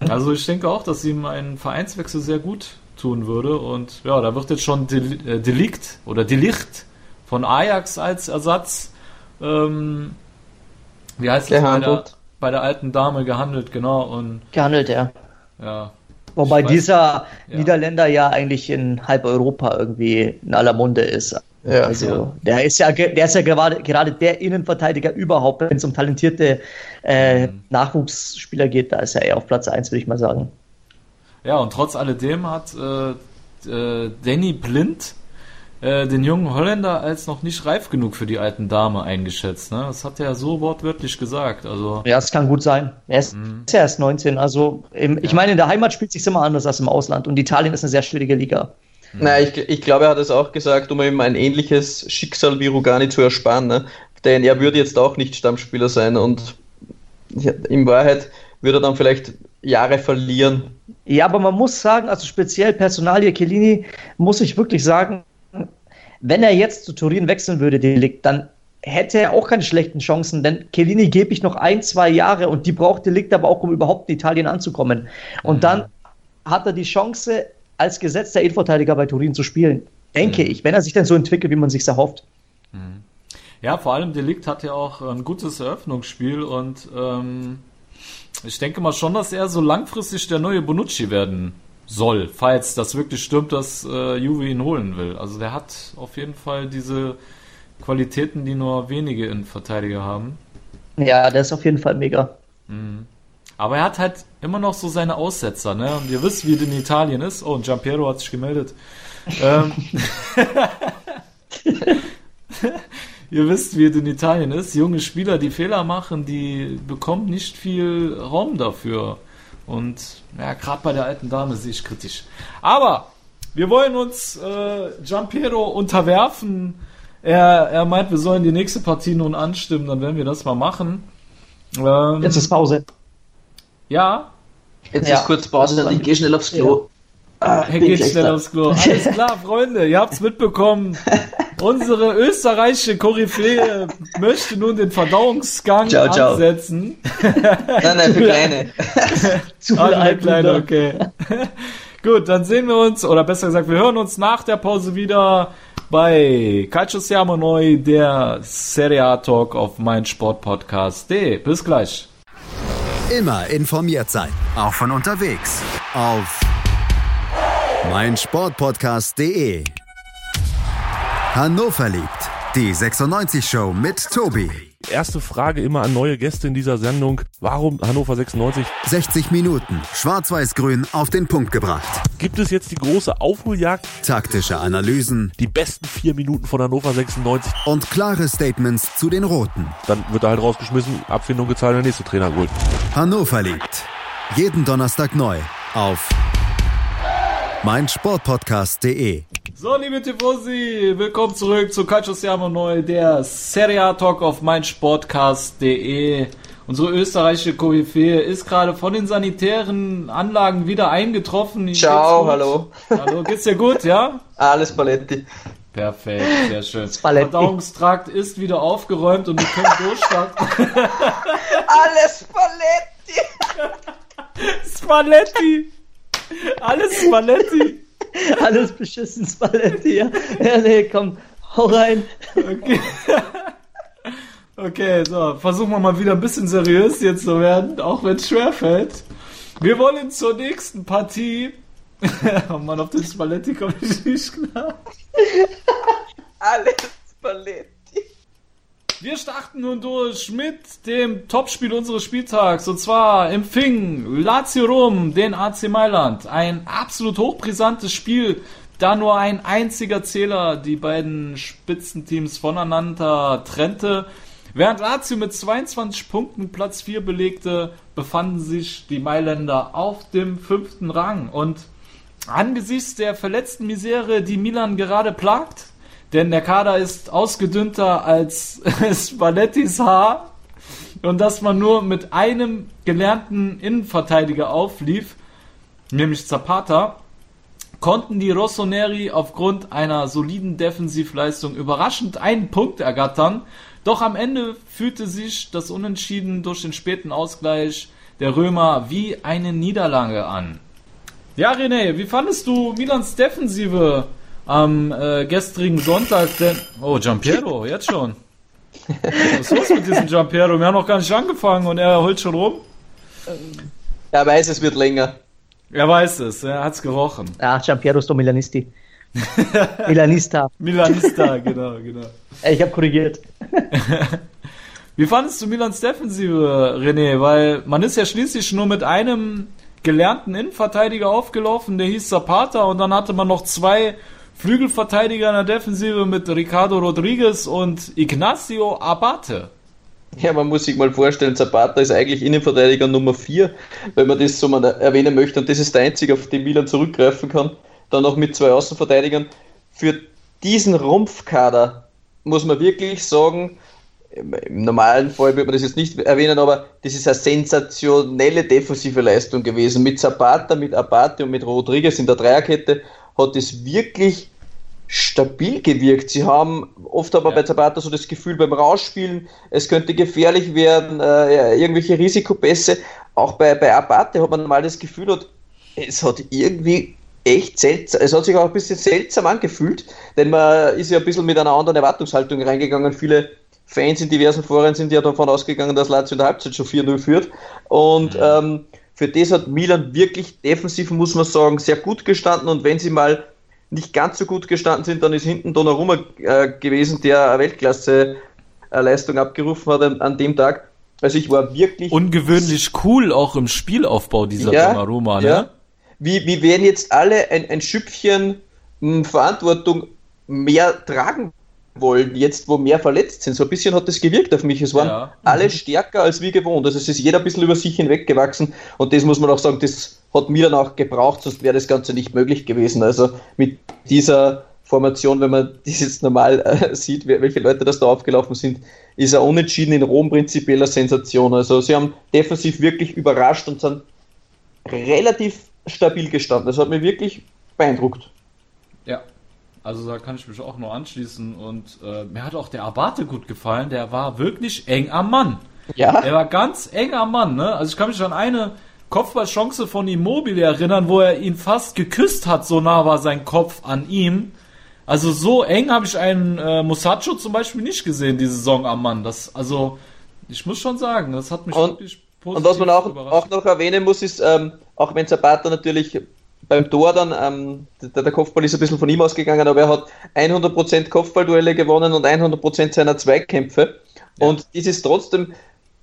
Also ich denke auch, dass ihm ein Vereinswechsel sehr gut tun würde. Und ja, da wird jetzt schon äh, Delikt oder Delicht von Ajax als Ersatz ähm, wie heißt das bei der, bei der alten Dame gehandelt, genau. Und Gehandelt, ja. ja. Wobei weiß- dieser ja. Niederländer ja eigentlich in halb Europa irgendwie in aller Munde ist. Ja, also der ist ja der ist ja gerade gerade der Innenverteidiger überhaupt, wenn es um talentierte äh, Mhm. Nachwuchsspieler geht, da ist er eher auf Platz 1, würde ich mal sagen. Ja, und trotz alledem hat äh, äh, Danny Blind äh, den jungen Holländer als noch nicht reif genug für die alten Dame eingeschätzt. Ne? Das hat er so wortwörtlich gesagt. Also Ja, es kann gut sein. Er ist, Mhm. ist ja erst 19, also im, ich meine, in der Heimat spielt sich immer anders als im Ausland und Italien ist eine sehr schwierige Liga. Nein, ich, ich glaube, er hat es auch gesagt, um ihm ein ähnliches Schicksal wie Rugani zu ersparen. Ne? Denn er würde jetzt auch nicht Stammspieler sein und in Wahrheit würde er dann vielleicht Jahre verlieren. Ja, aber man muss sagen, also speziell Personalie Chiellini, muss ich wirklich sagen, wenn er jetzt zu Turin wechseln würde, Delikt, dann hätte er auch keine schlechten Chancen, denn Chiellini gebe ich noch ein, zwei Jahre und die braucht Delikt aber auch, um überhaupt in Italien anzukommen. Und mhm. dann hat er die Chance, als gesetzter Innenverteidiger bei Turin zu spielen. Denke mhm. ich, wenn er sich dann so entwickelt, wie man sich erhofft. Mhm. Ja, vor allem Delikt hat ja auch ein gutes Eröffnungsspiel und ähm, ich denke mal schon, dass er so langfristig der neue Bonucci werden soll, falls das wirklich stimmt, dass äh, Juve ihn holen will. Also der hat auf jeden Fall diese Qualitäten, die nur wenige Innenverteidiger haben. Ja, der ist auf jeden Fall mega. Mhm. Aber er hat halt immer noch so seine Aussetzer, ne? Und ihr wisst, wie es in Italien ist. Oh, und Giampiero hat sich gemeldet. ähm, <laughs> ihr wisst, wie es in Italien ist. Junge Spieler, die Fehler machen, die bekommen nicht viel Raum dafür. Und ja, gerade bei der alten Dame sehe ich kritisch. Aber wir wollen uns äh, Giampiero unterwerfen. Er, er meint, wir sollen die nächste Partie nun anstimmen, dann werden wir das mal machen. Ähm, Jetzt ist Pause. Ja. Jetzt ja. ist kurz Pause, dann ich gehe schnell aufs Klo. Ah, er geht schnell da. aufs Klo. <laughs> Alles klar, Freunde, ihr habt's mitbekommen. <laughs> Unsere österreichische Koryphäe möchte nun den Verdauungsgang ciao, ciao. ansetzen. nein, nein, für Kleine. <laughs> Zu viel ah, Kleine, okay. <laughs> Gut, dann sehen wir uns, oder besser gesagt, wir hören uns nach der Pause wieder bei Calcio Siamo Neu, der Serie A Talk auf mein Sportpodcast.de. Bis gleich. Immer informiert sein, auch von unterwegs. Auf mein Sportpodcast.de. Hannover liebt die 96 Show mit Tobi. Erste Frage immer an neue Gäste in dieser Sendung. Warum Hannover 96? 60 Minuten, schwarz-weiß-grün auf den Punkt gebracht. Gibt es jetzt die große Aufholjagd? Taktische Analysen. Die besten vier Minuten von Hannover 96. Und klare Statements zu den Roten. Dann wird er halt rausgeschmissen, Abfindung gezahlt der nächste Trainer geholt. Hannover liebt. Jeden Donnerstag neu auf meinsportpodcast.de so, liebe Tifosi, willkommen zurück zu Calcio Siamo Neu, der Serie A Talk auf meinsportcast.de. Unsere österreichische Koryphäe ist gerade von den sanitären Anlagen wieder eingetroffen. Ciao, hallo. Hallo, geht's dir gut, ja? Alles Paletti. Perfekt, sehr schön. Spalletti. Verdauungstrakt ist wieder aufgeräumt und wir können durchstarten. <laughs> Alles Spalletti! Spalletti! Alles Spalletti! <laughs> Alles beschissen Spalletti, ja. Ja, nee, komm, hau rein. Okay. Okay, so, versuchen wir mal wieder ein bisschen seriös jetzt zu werden, auch wenn es schwerfällt. Wir wollen zur nächsten Partie. <laughs> oh Mann, auf den Spalletti komme ich <laughs> nicht klar. Alles Spalletti. Wir starten nun durch mit dem Topspiel unseres Spieltags. Und zwar empfing Lazio Rom den AC Mailand. Ein absolut hochbrisantes Spiel, da nur ein einziger Zähler die beiden Spitzenteams voneinander trennte. Während Lazio mit 22 Punkten Platz 4 belegte, befanden sich die Mailänder auf dem fünften Rang. Und angesichts der verletzten Misere, die Milan gerade plagt, denn der Kader ist ausgedünnter als <laughs> Spallettis Haar. Und dass man nur mit einem gelernten Innenverteidiger auflief, nämlich Zapata, konnten die Rossoneri aufgrund einer soliden Defensivleistung überraschend einen Punkt ergattern. Doch am Ende fühlte sich das Unentschieden durch den späten Ausgleich der Römer wie eine Niederlage an. Ja, René, wie fandest du Milans Defensive am äh, gestrigen Sonntag denn. Oh, Giampiero, jetzt schon. Was ist los mit diesem Giampiero? Wir haben noch gar nicht angefangen und er holt schon rum. Er weiß, es wird länger. Er weiß es, er hat es gerochen. Ja, Giampiero ist doch Milanisti. Milanista. <laughs> Milanista, genau, genau. Ich habe korrigiert. <laughs> Wie fandest du Milans Defensive, René? Weil man ist ja schließlich nur mit einem gelernten Innenverteidiger aufgelaufen, der hieß Zapata, und dann hatte man noch zwei Flügelverteidiger in der Defensive mit Ricardo Rodriguez und Ignacio Abate. Ja, man muss sich mal vorstellen, Zapata ist eigentlich Innenverteidiger Nummer 4, wenn man das so mal erwähnen möchte. Und das ist der einzige, auf den Milan zurückgreifen kann. Dann noch mit zwei Außenverteidigern. Für diesen Rumpfkader muss man wirklich sagen, im normalen Fall würde man das jetzt nicht erwähnen, aber das ist eine sensationelle defensive Leistung gewesen. Mit Zapata, mit Abate und mit Rodriguez in der Dreierkette hat es wirklich stabil gewirkt. Sie haben oft aber ja. bei Zapata so das Gefühl beim Rausspielen, es könnte gefährlich werden, äh, irgendwelche Risikopässe. Auch bei, bei Abate hat man mal das Gefühl, es hat irgendwie echt seltsam, es hat sich auch ein bisschen seltsam angefühlt, denn man ist ja ein bisschen mit einer anderen Erwartungshaltung reingegangen. Viele Fans in diversen Foren sind ja davon ausgegangen, dass Lazio in der Halbzeit schon 4-0 führt. Und mhm. ähm, für das hat Milan wirklich defensiv, muss man sagen, sehr gut gestanden. Und wenn sie mal nicht ganz so gut gestanden sind, dann ist hinten Donnarumma äh, gewesen, der Weltklasse-Leistung abgerufen hat an, an, dem Tag. Also ich war wirklich... Ungewöhnlich cool auch im Spielaufbau dieser ja, Donnarumma, ne? Ja. Wie, wie werden jetzt alle ein, ein Schüppchen hm, Verantwortung mehr tragen wollen, jetzt wo mehr verletzt sind. So ein bisschen hat das gewirkt auf mich. Es waren ja. alle mhm. stärker als wie gewohnt. Also es ist jeder ein bisschen über sich hinweggewachsen und das muss man auch sagen, das hat mir dann auch gebraucht, sonst wäre das Ganze nicht möglich gewesen. Also mit dieser Formation, wenn man das jetzt normal äh, sieht, welche Leute das da aufgelaufen sind, ist er unentschieden in Rom prinzipiell eine Sensation. Also sie haben defensiv wirklich überrascht und sind relativ stabil gestanden. Das hat mich wirklich beeindruckt. Also da kann ich mich auch nur anschließen. Und äh, mir hat auch der Abate gut gefallen. Der war wirklich eng am Mann. Ja. Er war ganz eng am Mann. Ne? Also ich kann mich an eine Kopfballchance von Immobile erinnern, wo er ihn fast geküsst hat. So nah war sein Kopf an ihm. Also so eng habe ich einen äh, Musacho zum Beispiel nicht gesehen, die Saison am Mann. Das, also, ich muss schon sagen, das hat mich und, wirklich positiv Und was man auch, auch noch erwähnen muss, ist, ähm, auch wenn Zapata natürlich beim Tor dann, ähm, der, der, Kopfball ist ein bisschen von ihm ausgegangen, aber er hat 100% Kopfballduelle gewonnen und 100% seiner Zweikämpfe. Ja. Und das ist trotzdem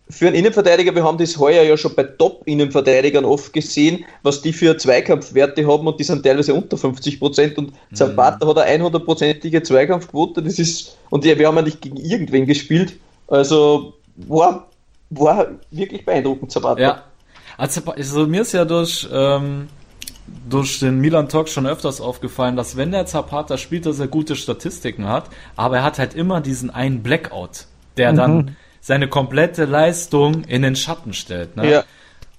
für einen Innenverteidiger, wir haben das heuer ja schon bei Top-Innenverteidigern oft gesehen, was die für Zweikampfwerte haben und die sind teilweise unter 50% und mhm. Zapata hat eine 100%ige Zweikampfquote, das ist, und wir haben ja nicht gegen irgendwen gespielt, also war, war wirklich beeindruckend Zapata. Ja, also, also mir ist ja durch, ähm, durch den Milan Talk schon öfters aufgefallen, dass wenn der Zapata spielt, dass er gute Statistiken hat, aber er hat halt immer diesen einen Blackout, der mhm. dann seine komplette Leistung in den Schatten stellt. Ne? Ja.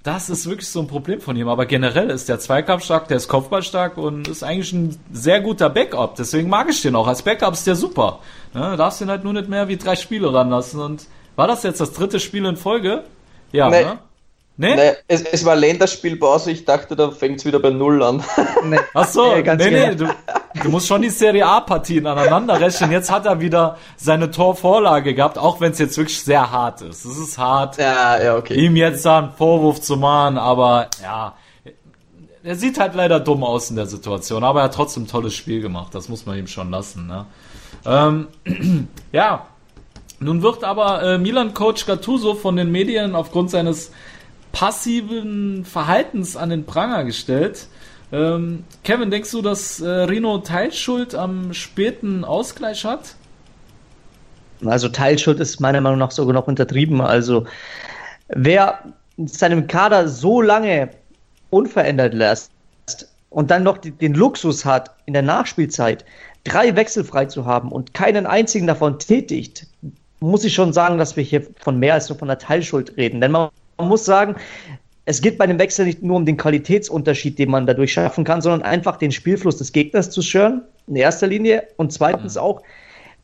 Das ist wirklich so ein Problem von ihm. Aber generell ist der Zweikampf stark, der ist Kopfball und ist eigentlich ein sehr guter Backup. Deswegen mag ich den auch. Als Backup ist der super. Ne? Darfst ihn halt nur nicht mehr wie drei Spiele ranlassen. Und war das jetzt das dritte Spiel in Folge? Ja, nee. ne? Nee? nee es, es, war Länderspielpause, ich dachte, da fängt es wieder bei Null an. Nee. Ach so, nee, nee, nee du, du, musst schon die Serie A-Partien aneinander rechnen. Jetzt hat er wieder seine Torvorlage gehabt, auch wenn es jetzt wirklich sehr hart ist. Es ist hart, ja, ja, okay. ihm jetzt da einen Vorwurf zu machen, aber ja, er sieht halt leider dumm aus in der Situation, aber er hat trotzdem ein tolles Spiel gemacht, das muss man ihm schon lassen. Ne? Ähm, <clears throat> ja, nun wird aber äh, Milan-Coach Gattuso von den Medien aufgrund seines passiven Verhaltens an den Pranger gestellt. Ähm, Kevin, denkst du, dass äh, Rino Teilschuld am späten Ausgleich hat? Also Teilschuld ist meiner Meinung nach sogar noch untertrieben. Also wer seinem Kader so lange unverändert lässt und dann noch den Luxus hat, in der Nachspielzeit drei Wechsel frei zu haben und keinen einzigen davon tätigt, muss ich schon sagen, dass wir hier von mehr als nur von der Teilschuld reden. Denn man muss sagen, es geht bei dem Wechsel nicht nur um den Qualitätsunterschied, den man dadurch schaffen kann, sondern einfach den Spielfluss des Gegners zu stören, in erster Linie. Und zweitens mhm. auch,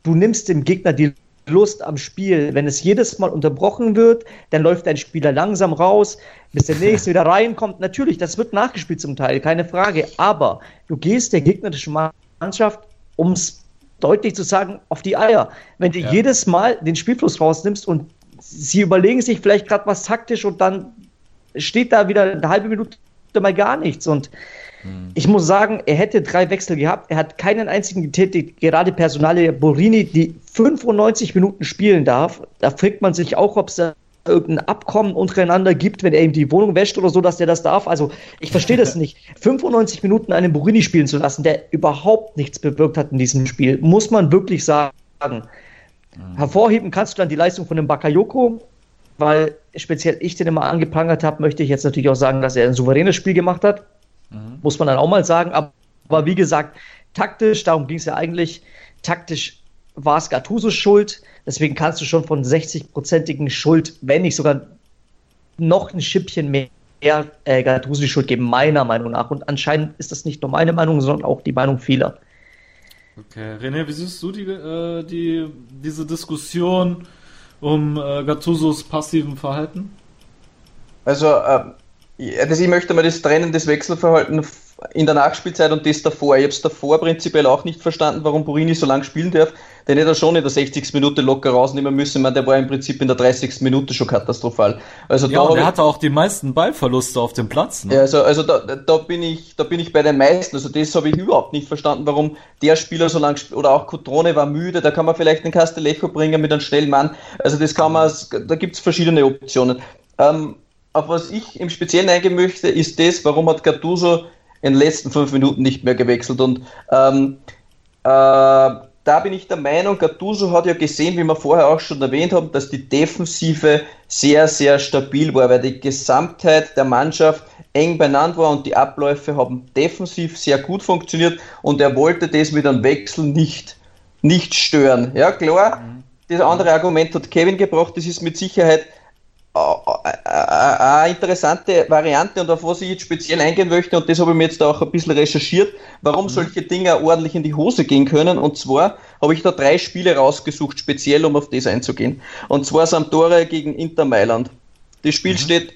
du nimmst dem Gegner die Lust am Spiel. Wenn es jedes Mal unterbrochen wird, dann läuft ein Spieler langsam raus, bis der nächste <laughs> wieder reinkommt. Natürlich, das wird nachgespielt zum Teil, keine Frage. Aber du gehst der gegnerischen Mannschaft, um es deutlich zu sagen, auf die Eier. Wenn du ja. jedes Mal den Spielfluss rausnimmst und sie überlegen sich vielleicht gerade was taktisch und dann steht da wieder eine halbe Minute mal gar nichts. Und hm. ich muss sagen, er hätte drei Wechsel gehabt. Er hat keinen einzigen getätigt. Gerade Personale Borini, die 95 Minuten spielen darf, da fragt man sich auch, ob es da irgendein Abkommen untereinander gibt, wenn er ihm die Wohnung wäscht oder so, dass der das darf. Also ich verstehe das <laughs> nicht. 95 Minuten einen Borini spielen zu lassen, der überhaupt nichts bewirkt hat in diesem Spiel, muss man wirklich sagen. Mhm. Hervorheben kannst du dann die Leistung von dem Bakayoko, weil speziell ich den immer angeprangert habe, möchte ich jetzt natürlich auch sagen, dass er ein souveränes Spiel gemacht hat. Mhm. Muss man dann auch mal sagen. Aber, aber wie gesagt, taktisch, darum ging es ja eigentlich, taktisch war es Gattusos Schuld, Deswegen kannst du schon von 60-prozentigen Schuld, wenn nicht sogar noch ein Schippchen mehr äh, Gattuso die Schuld geben, meiner Meinung nach. Und anscheinend ist das nicht nur meine Meinung, sondern auch die Meinung vieler. Okay, René, wie siehst du die, äh, die, diese Diskussion um äh, Gattusos passiven Verhalten? Also, äh, ich möchte mal das Trennen des Wechselverhalten in der Nachspielzeit und das davor. Ich habe es davor prinzipiell auch nicht verstanden, warum Burini so lange spielen darf. Den hätte er schon in der 60. Minute locker rausnehmen müssen. Ich meine, der war im Prinzip in der 30. Minute schon katastrophal. Also ja, da und er hatte auch die meisten Ballverluste auf dem Platz. Ne? Ja, also, also da, da, bin ich, da bin ich bei den meisten. Also das habe ich überhaupt nicht verstanden, warum der Spieler so lange spielt. Oder auch Cotrone war müde, da kann man vielleicht den Castellejo bringen mit einem schnellen Mann. Also das kann man, da gibt es verschiedene Optionen. Ähm, auf was ich im Speziellen eingehen möchte, ist das, warum hat Gattuso in den letzten fünf Minuten nicht mehr gewechselt. Und ähm, äh, da bin ich der Meinung, Gattuso hat ja gesehen, wie wir vorher auch schon erwähnt haben, dass die Defensive sehr, sehr stabil war, weil die Gesamtheit der Mannschaft eng beieinander war und die Abläufe haben defensiv sehr gut funktioniert und er wollte das mit einem Wechsel nicht, nicht stören. Ja, klar, das andere Argument hat Kevin gebracht, das ist mit Sicherheit eine interessante Variante und auf was ich jetzt speziell eingehen möchte, und das habe ich mir jetzt auch ein bisschen recherchiert, warum mhm. solche Dinge ordentlich in die Hose gehen können. Und zwar habe ich da drei Spiele rausgesucht, speziell um auf das einzugehen. Und zwar Sampdoria gegen Inter Mailand. Das Spiel mhm. steht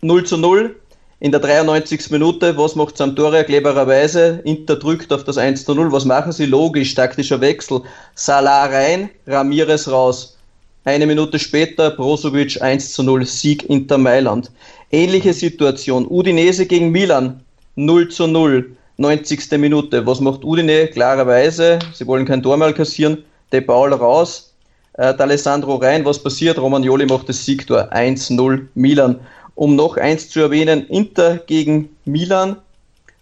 0 zu 0 in der 93. Minute. Was macht Sampdoria clevererweise? Inter drückt auf das 1 zu 0. Was machen sie? Logisch, taktischer Wechsel. Salah rein, Ramirez raus. Eine Minute später Brozovic 1 zu 0 Sieg Inter Mailand. Ähnliche Situation. Udinese gegen Milan 0 zu 0. 90. Minute. Was macht Udine? Klarerweise, sie wollen kein Tor mehr kassieren. De Paul raus. Äh, D'Alessandro rein. Was passiert? Romagnoli macht das Siegtor 1-0 Milan. Um noch eins zu erwähnen, Inter gegen Milan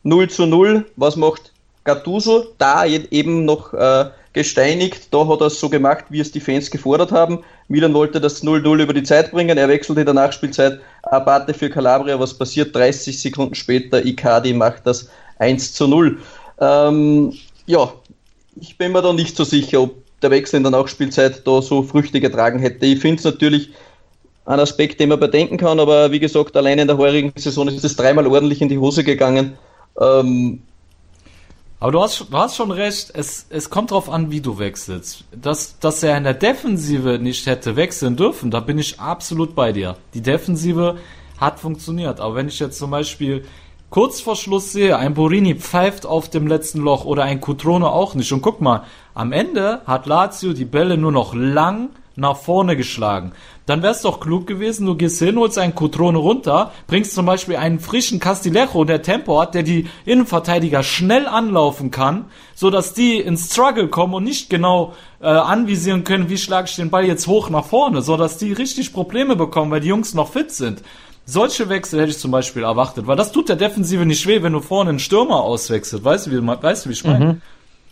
0 zu 0. Was macht Gattuso? Da eben noch äh, gesteinigt. Da hat er es so gemacht, wie es die Fans gefordert haben. Milan wollte das 0-0 über die Zeit bringen. Er wechselt in der Nachspielzeit. Abate für Calabria. Was passiert? 30 Sekunden später. Icardi macht das 1 zu 0. Ähm, ja, ich bin mir da nicht so sicher, ob der Wechsel in der Nachspielzeit da so Früchte getragen hätte. Ich finde es natürlich ein Aspekt, den man bedenken kann, aber wie gesagt, allein in der heurigen Saison ist es dreimal ordentlich in die Hose gegangen. Ähm, aber du hast, du hast schon recht, es, es kommt darauf an, wie du wechselst. Dass, dass er in der Defensive nicht hätte wechseln dürfen, da bin ich absolut bei dir. Die Defensive hat funktioniert. Aber wenn ich jetzt zum Beispiel kurz vor Schluss sehe, ein Borini pfeift auf dem letzten Loch oder ein Cutrone auch nicht. Und guck mal, am Ende hat Lazio die Bälle nur noch lang nach vorne geschlagen. Dann wär's doch klug gewesen, du gehst hin, holst einen Cotrone runter, bringst zum Beispiel einen frischen Castillejo, der Tempo hat, der die Innenverteidiger schnell anlaufen kann, so dass die ins Struggle kommen und nicht genau äh, anvisieren können, wie schlage ich den Ball jetzt hoch nach vorne, so dass die richtig Probleme bekommen, weil die Jungs noch fit sind. Solche Wechsel hätte ich zum Beispiel erwartet, weil das tut der Defensive nicht weh, wenn du vorne einen Stürmer auswechselt. Weißt du, wie, weißt du, wie ich meine? Mhm.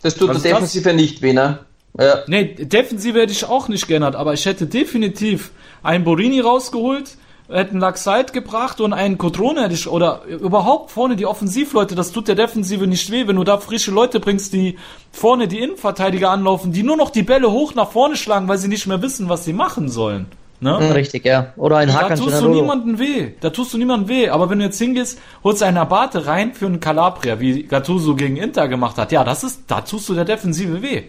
Das tut also der Defensive nicht weh, ne? Ja. Nee, Defensive hätte ich auch nicht geändert, aber ich hätte definitiv einen Borini rausgeholt, hätte einen Laxite gebracht und einen Cotrone hätte ich, oder überhaupt vorne die Offensivleute, das tut der Defensive nicht weh, wenn du da frische Leute bringst, die vorne die Innenverteidiger anlaufen, die nur noch die Bälle hoch nach vorne schlagen, weil sie nicht mehr wissen, was sie machen sollen. Ne? Mhm. Richtig, ja. Oder ein Hakan Da tust du niemanden weh. Da tust du niemanden weh. Aber wenn du jetzt hingehst, holst einen Abate rein für einen Calabria, wie Gattuso gegen Inter gemacht hat, ja, das ist, da tust du der Defensive weh.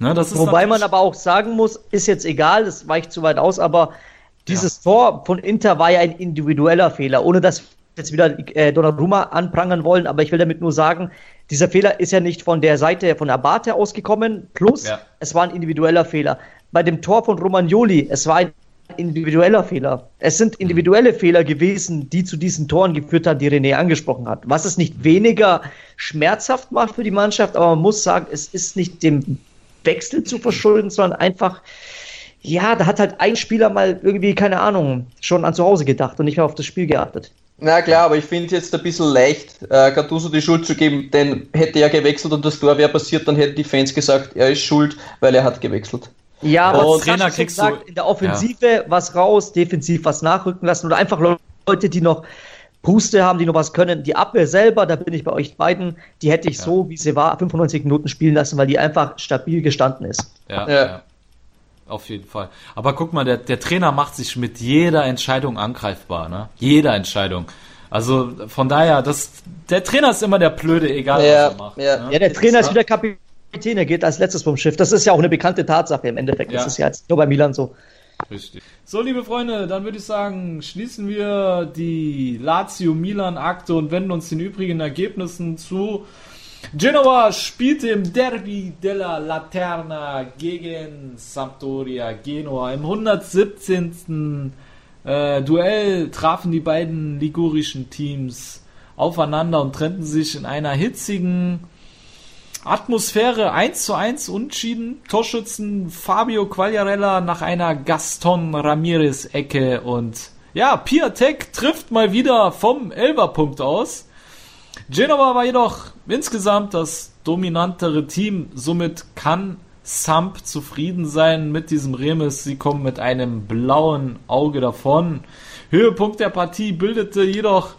Ne, Wobei man aber auch sagen muss, ist jetzt egal, das weicht zu weit aus, aber dieses ja. Tor von Inter war ja ein individueller Fehler, ohne dass wir jetzt wieder äh, Donnarumma anprangern wollen, aber ich will damit nur sagen, dieser Fehler ist ja nicht von der Seite von Abate ausgekommen, plus ja. es war ein individueller Fehler. Bei dem Tor von Romagnoli, es war ein individueller Fehler. Es sind individuelle Fehler gewesen, die zu diesen Toren geführt haben, die René angesprochen hat. Was es nicht weniger schmerzhaft macht für die Mannschaft, aber man muss sagen, es ist nicht dem Wechsel zu verschulden, sondern einfach, ja, da hat halt ein Spieler mal irgendwie, keine Ahnung, schon an zu Hause gedacht und nicht mehr auf das Spiel geachtet. Na klar, aber ich finde es jetzt ein bisschen leicht, äh, Gattuso die Schuld zu geben, denn hätte er gewechselt und das Tor wäre passiert, dann hätten die Fans gesagt, er ist schuld, weil er hat gewechselt. Ja, aber und Trainer kriegst gesagt, in der Offensive ja. was raus, defensiv was nachrücken lassen oder einfach Leute, die noch Puste haben, die noch was können. Die Abwehr selber, da bin ich bei euch beiden, die hätte ich ja. so, wie sie war, 95 Minuten spielen lassen, weil die einfach stabil gestanden ist. Ja, ja. auf jeden Fall. Aber guck mal, der, der Trainer macht sich mit jeder Entscheidung angreifbar, ne? Jeder Entscheidung. Also von daher, das, der Trainer ist immer der Blöde, egal ja, was er macht. Ja, ne? ja der Trainer ist wieder Kapitän, er geht als letztes vom Schiff. Das ist ja auch eine bekannte Tatsache im Endeffekt. Ja. Das ist ja jetzt nur bei Milan so. Richtig. So, liebe Freunde, dann würde ich sagen, schließen wir die Lazio-Milan-Akte und wenden uns den übrigen Ergebnissen zu. Genoa spielte im Derby della Laterna gegen Sampdoria Genua. Im 117. Äh, Duell trafen die beiden ligurischen Teams aufeinander und trennten sich in einer hitzigen Atmosphäre 1 zu 1 untschieden. Torschützen Fabio Quagliarella nach einer Gaston Ramirez Ecke und ja, Piatek trifft mal wieder vom Elberpunkt aus. Genova war jedoch insgesamt das dominantere Team. Somit kann Samp zufrieden sein mit diesem Remis. Sie kommen mit einem blauen Auge davon. Höhepunkt der Partie bildete jedoch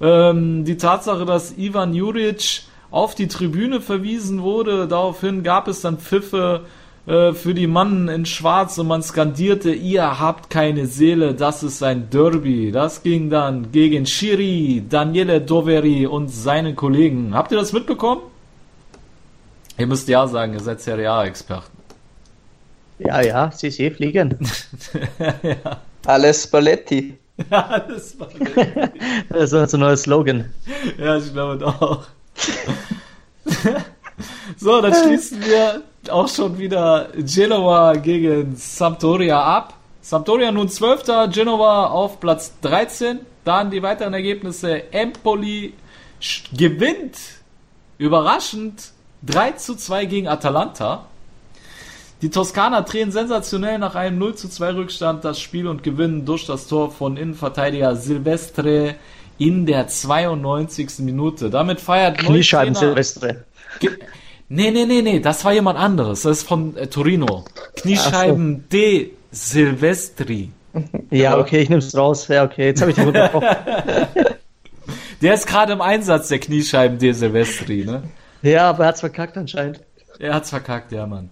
ähm, die Tatsache, dass Ivan Juric auf die Tribüne verwiesen wurde. Daraufhin gab es dann Pfiffe äh, für die Mannen in Schwarz und man skandierte, ihr habt keine Seele, das ist ein Derby. Das ging dann gegen Shiri, Daniele Doveri und seine Kollegen. Habt ihr das mitbekommen? Ihr müsst ja sagen, ihr seid Serie A-Experten. Ja, ja, sie sie fliegen. <laughs> ja. Alles Balletti. Alles <laughs> Balletti. das ist ein neuer Slogan. Ja, ich glaube auch. <laughs> so, dann schließen wir auch schon wieder Genoa gegen Sampdoria ab. Sampdoria nun 12. Genova auf Platz 13. Dann die weiteren Ergebnisse. Empoli gewinnt überraschend 3 zu 2 gegen Atalanta. Die Toskaner drehen sensationell nach einem 0 zu 2 Rückstand das Spiel und gewinnen durch das Tor von Innenverteidiger Silvestre in der 92. Minute. Damit feiert Kniescheiben Silvestre. Nee, nee, nee, nee, das war jemand anderes. Das ist von äh, Torino. Kniescheiben so. de Silvestri. <laughs> Ja, okay, ich nehm's raus. Ja, okay, jetzt habe ich die unterbrochen. <laughs> der ist gerade im Einsatz, der Kniescheiben de Silvestri, ne? Ja, aber er hat's verkackt anscheinend. Er hat's verkackt, ja, Mann.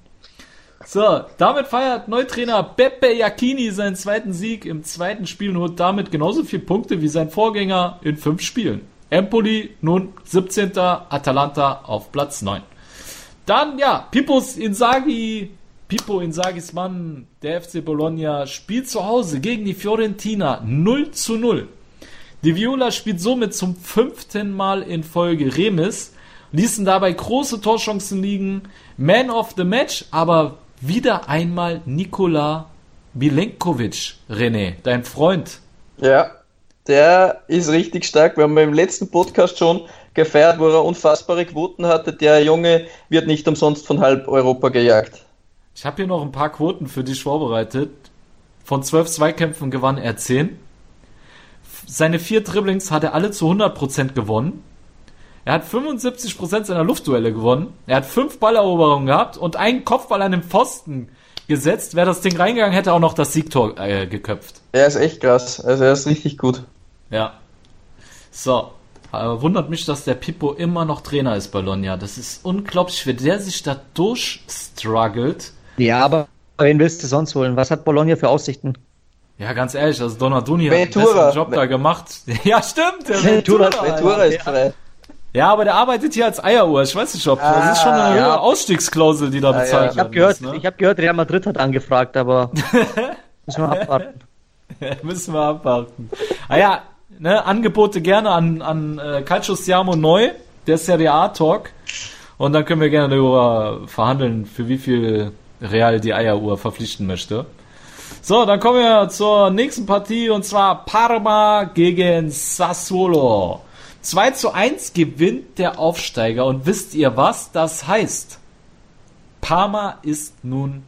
So, damit feiert Neutrainer Beppe Jacchini seinen zweiten Sieg im zweiten Spiel und holt damit genauso viele Punkte wie sein Vorgänger in fünf Spielen. Empoli nun 17. Atalanta auf Platz 9. Dann, ja, Pipos Inzaghi, Pippo Inzagis Mann, der FC Bologna, spielt zu Hause gegen die Fiorentina 0 zu 0. Die Viola spielt somit zum fünften Mal in Folge Remis, ließen dabei große Torchancen liegen. Man of the Match, aber wieder einmal Nikola Milenkovic, René, dein Freund. Ja, der ist richtig stark. Wir haben beim letzten Podcast schon gefeiert, wo er unfassbare Quoten hatte. Der Junge wird nicht umsonst von halb Europa gejagt. Ich habe hier noch ein paar Quoten für dich vorbereitet. Von zwölf Zweikämpfen gewann er zehn. Seine vier Dribblings hat er alle zu 100% gewonnen. Er hat 75% seiner Luftduelle gewonnen. Er hat fünf Balleroberungen gehabt und einen Kopfball an den Pfosten gesetzt. Wäre das Ding reingegangen, hätte auch noch das Siegtor äh, geköpft. Er ist echt krass. Also er ist richtig gut. Ja. So. Aber wundert mich, dass der Pippo immer noch Trainer ist bei Bologna. Das ist unglaublich, wie der sich da durchstruggelt. Ja, aber wen willst du sonst holen? Was hat Bologna für Aussichten? Ja, ganz ehrlich, also Donadoni hat einen besseren Job da gemacht. <laughs> Ja, stimmt. Der Ventura, Ventura, Ventura ist frei. Ja, aber der arbeitet hier als Eieruhr. Ich weiß nicht, ob ah, das ist schon eine ja. Ausstiegsklausel, die da bezahlt ja, ich hab gehört, ne? Ich habe gehört, Real Madrid hat angefragt, aber <laughs> müssen wir abwarten. <laughs> müssen wir abwarten. Ah ja, ne, Angebote gerne an, an äh, Calcio Siamo Neu, der Serie A Talk. Und dann können wir gerne darüber verhandeln, für wie viel Real die Eieruhr verpflichten möchte. So, dann kommen wir zur nächsten Partie und zwar Parma gegen Sassuolo. 2 zu 1 gewinnt der Aufsteiger und wisst ihr was das heißt? Parma ist nun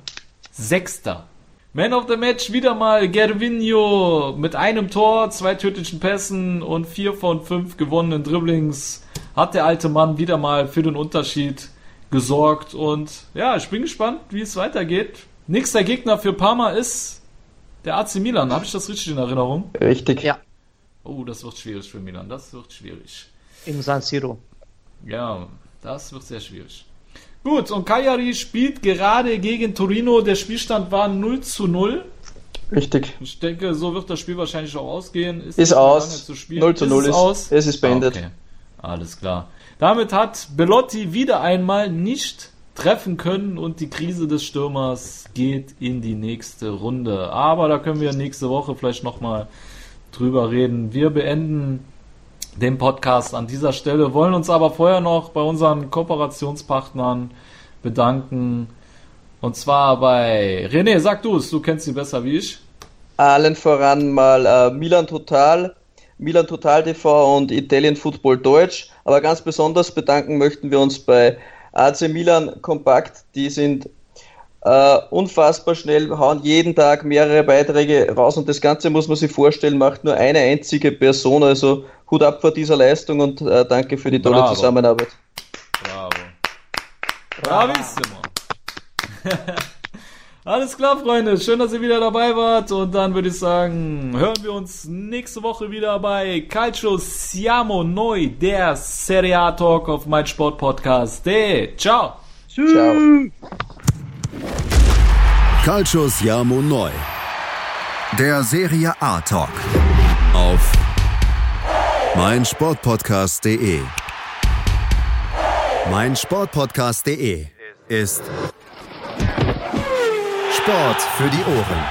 Sechster. Man of the Match wieder mal Gervinho mit einem Tor, zwei tödlichen Pässen und vier von fünf gewonnenen Dribblings hat der alte Mann wieder mal für den Unterschied gesorgt und ja, ich bin gespannt, wie es weitergeht. Nächster Gegner für Parma ist der AC Milan. Habe ich das richtig in Erinnerung? Richtig. Ja. Oh, das wird schwierig für Milan. Das wird schwierig. Im San Siro. Ja, das wird sehr schwierig. Gut, und Cagliari spielt gerade gegen Torino. Der Spielstand war 0 zu 0. Richtig. Ich denke, so wird das Spiel wahrscheinlich auch ausgehen. Ist, ist aus. Zu spielen. 0 zu 0 ist, ist, aus. Es ist beendet. okay. Alles klar. Damit hat Belotti wieder einmal nicht treffen können und die Krise des Stürmers geht in die nächste Runde. Aber da können wir nächste Woche vielleicht nochmal drüber reden. Wir beenden den Podcast an dieser Stelle, wollen uns aber vorher noch bei unseren Kooperationspartnern bedanken. Und zwar bei René, sag du es, du kennst sie besser wie ich. Allen voran mal äh, Milan Total, Milan Total TV und Italian Football Deutsch. Aber ganz besonders bedanken möchten wir uns bei AC Milan Kompakt. Die sind äh, unfassbar schnell, hauen jeden Tag mehrere Beiträge raus und das Ganze muss man sich vorstellen, macht nur eine einzige Person. Also Hut ab vor dieser Leistung und äh, danke für die tolle Bravo. Zusammenarbeit. Bravo. Bravissimo. <laughs> Alles klar, Freunde. Schön, dass ihr wieder dabei wart. Und dann würde ich sagen, hören wir uns nächste Woche wieder bei Calcio Siamo Noi, der Serie A Talk auf mein Sport Podcast. Hey, ciao. Ciao. Calcio Siamo Neu. Der Serie A Talk. Auf meinsportpodcast.de. Meinsportpodcast.de ist Sport für die Ohren.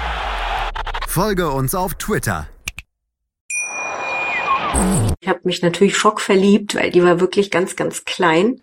Folge uns auf Twitter. Ich habe mich natürlich schockverliebt, weil die war wirklich ganz, ganz klein.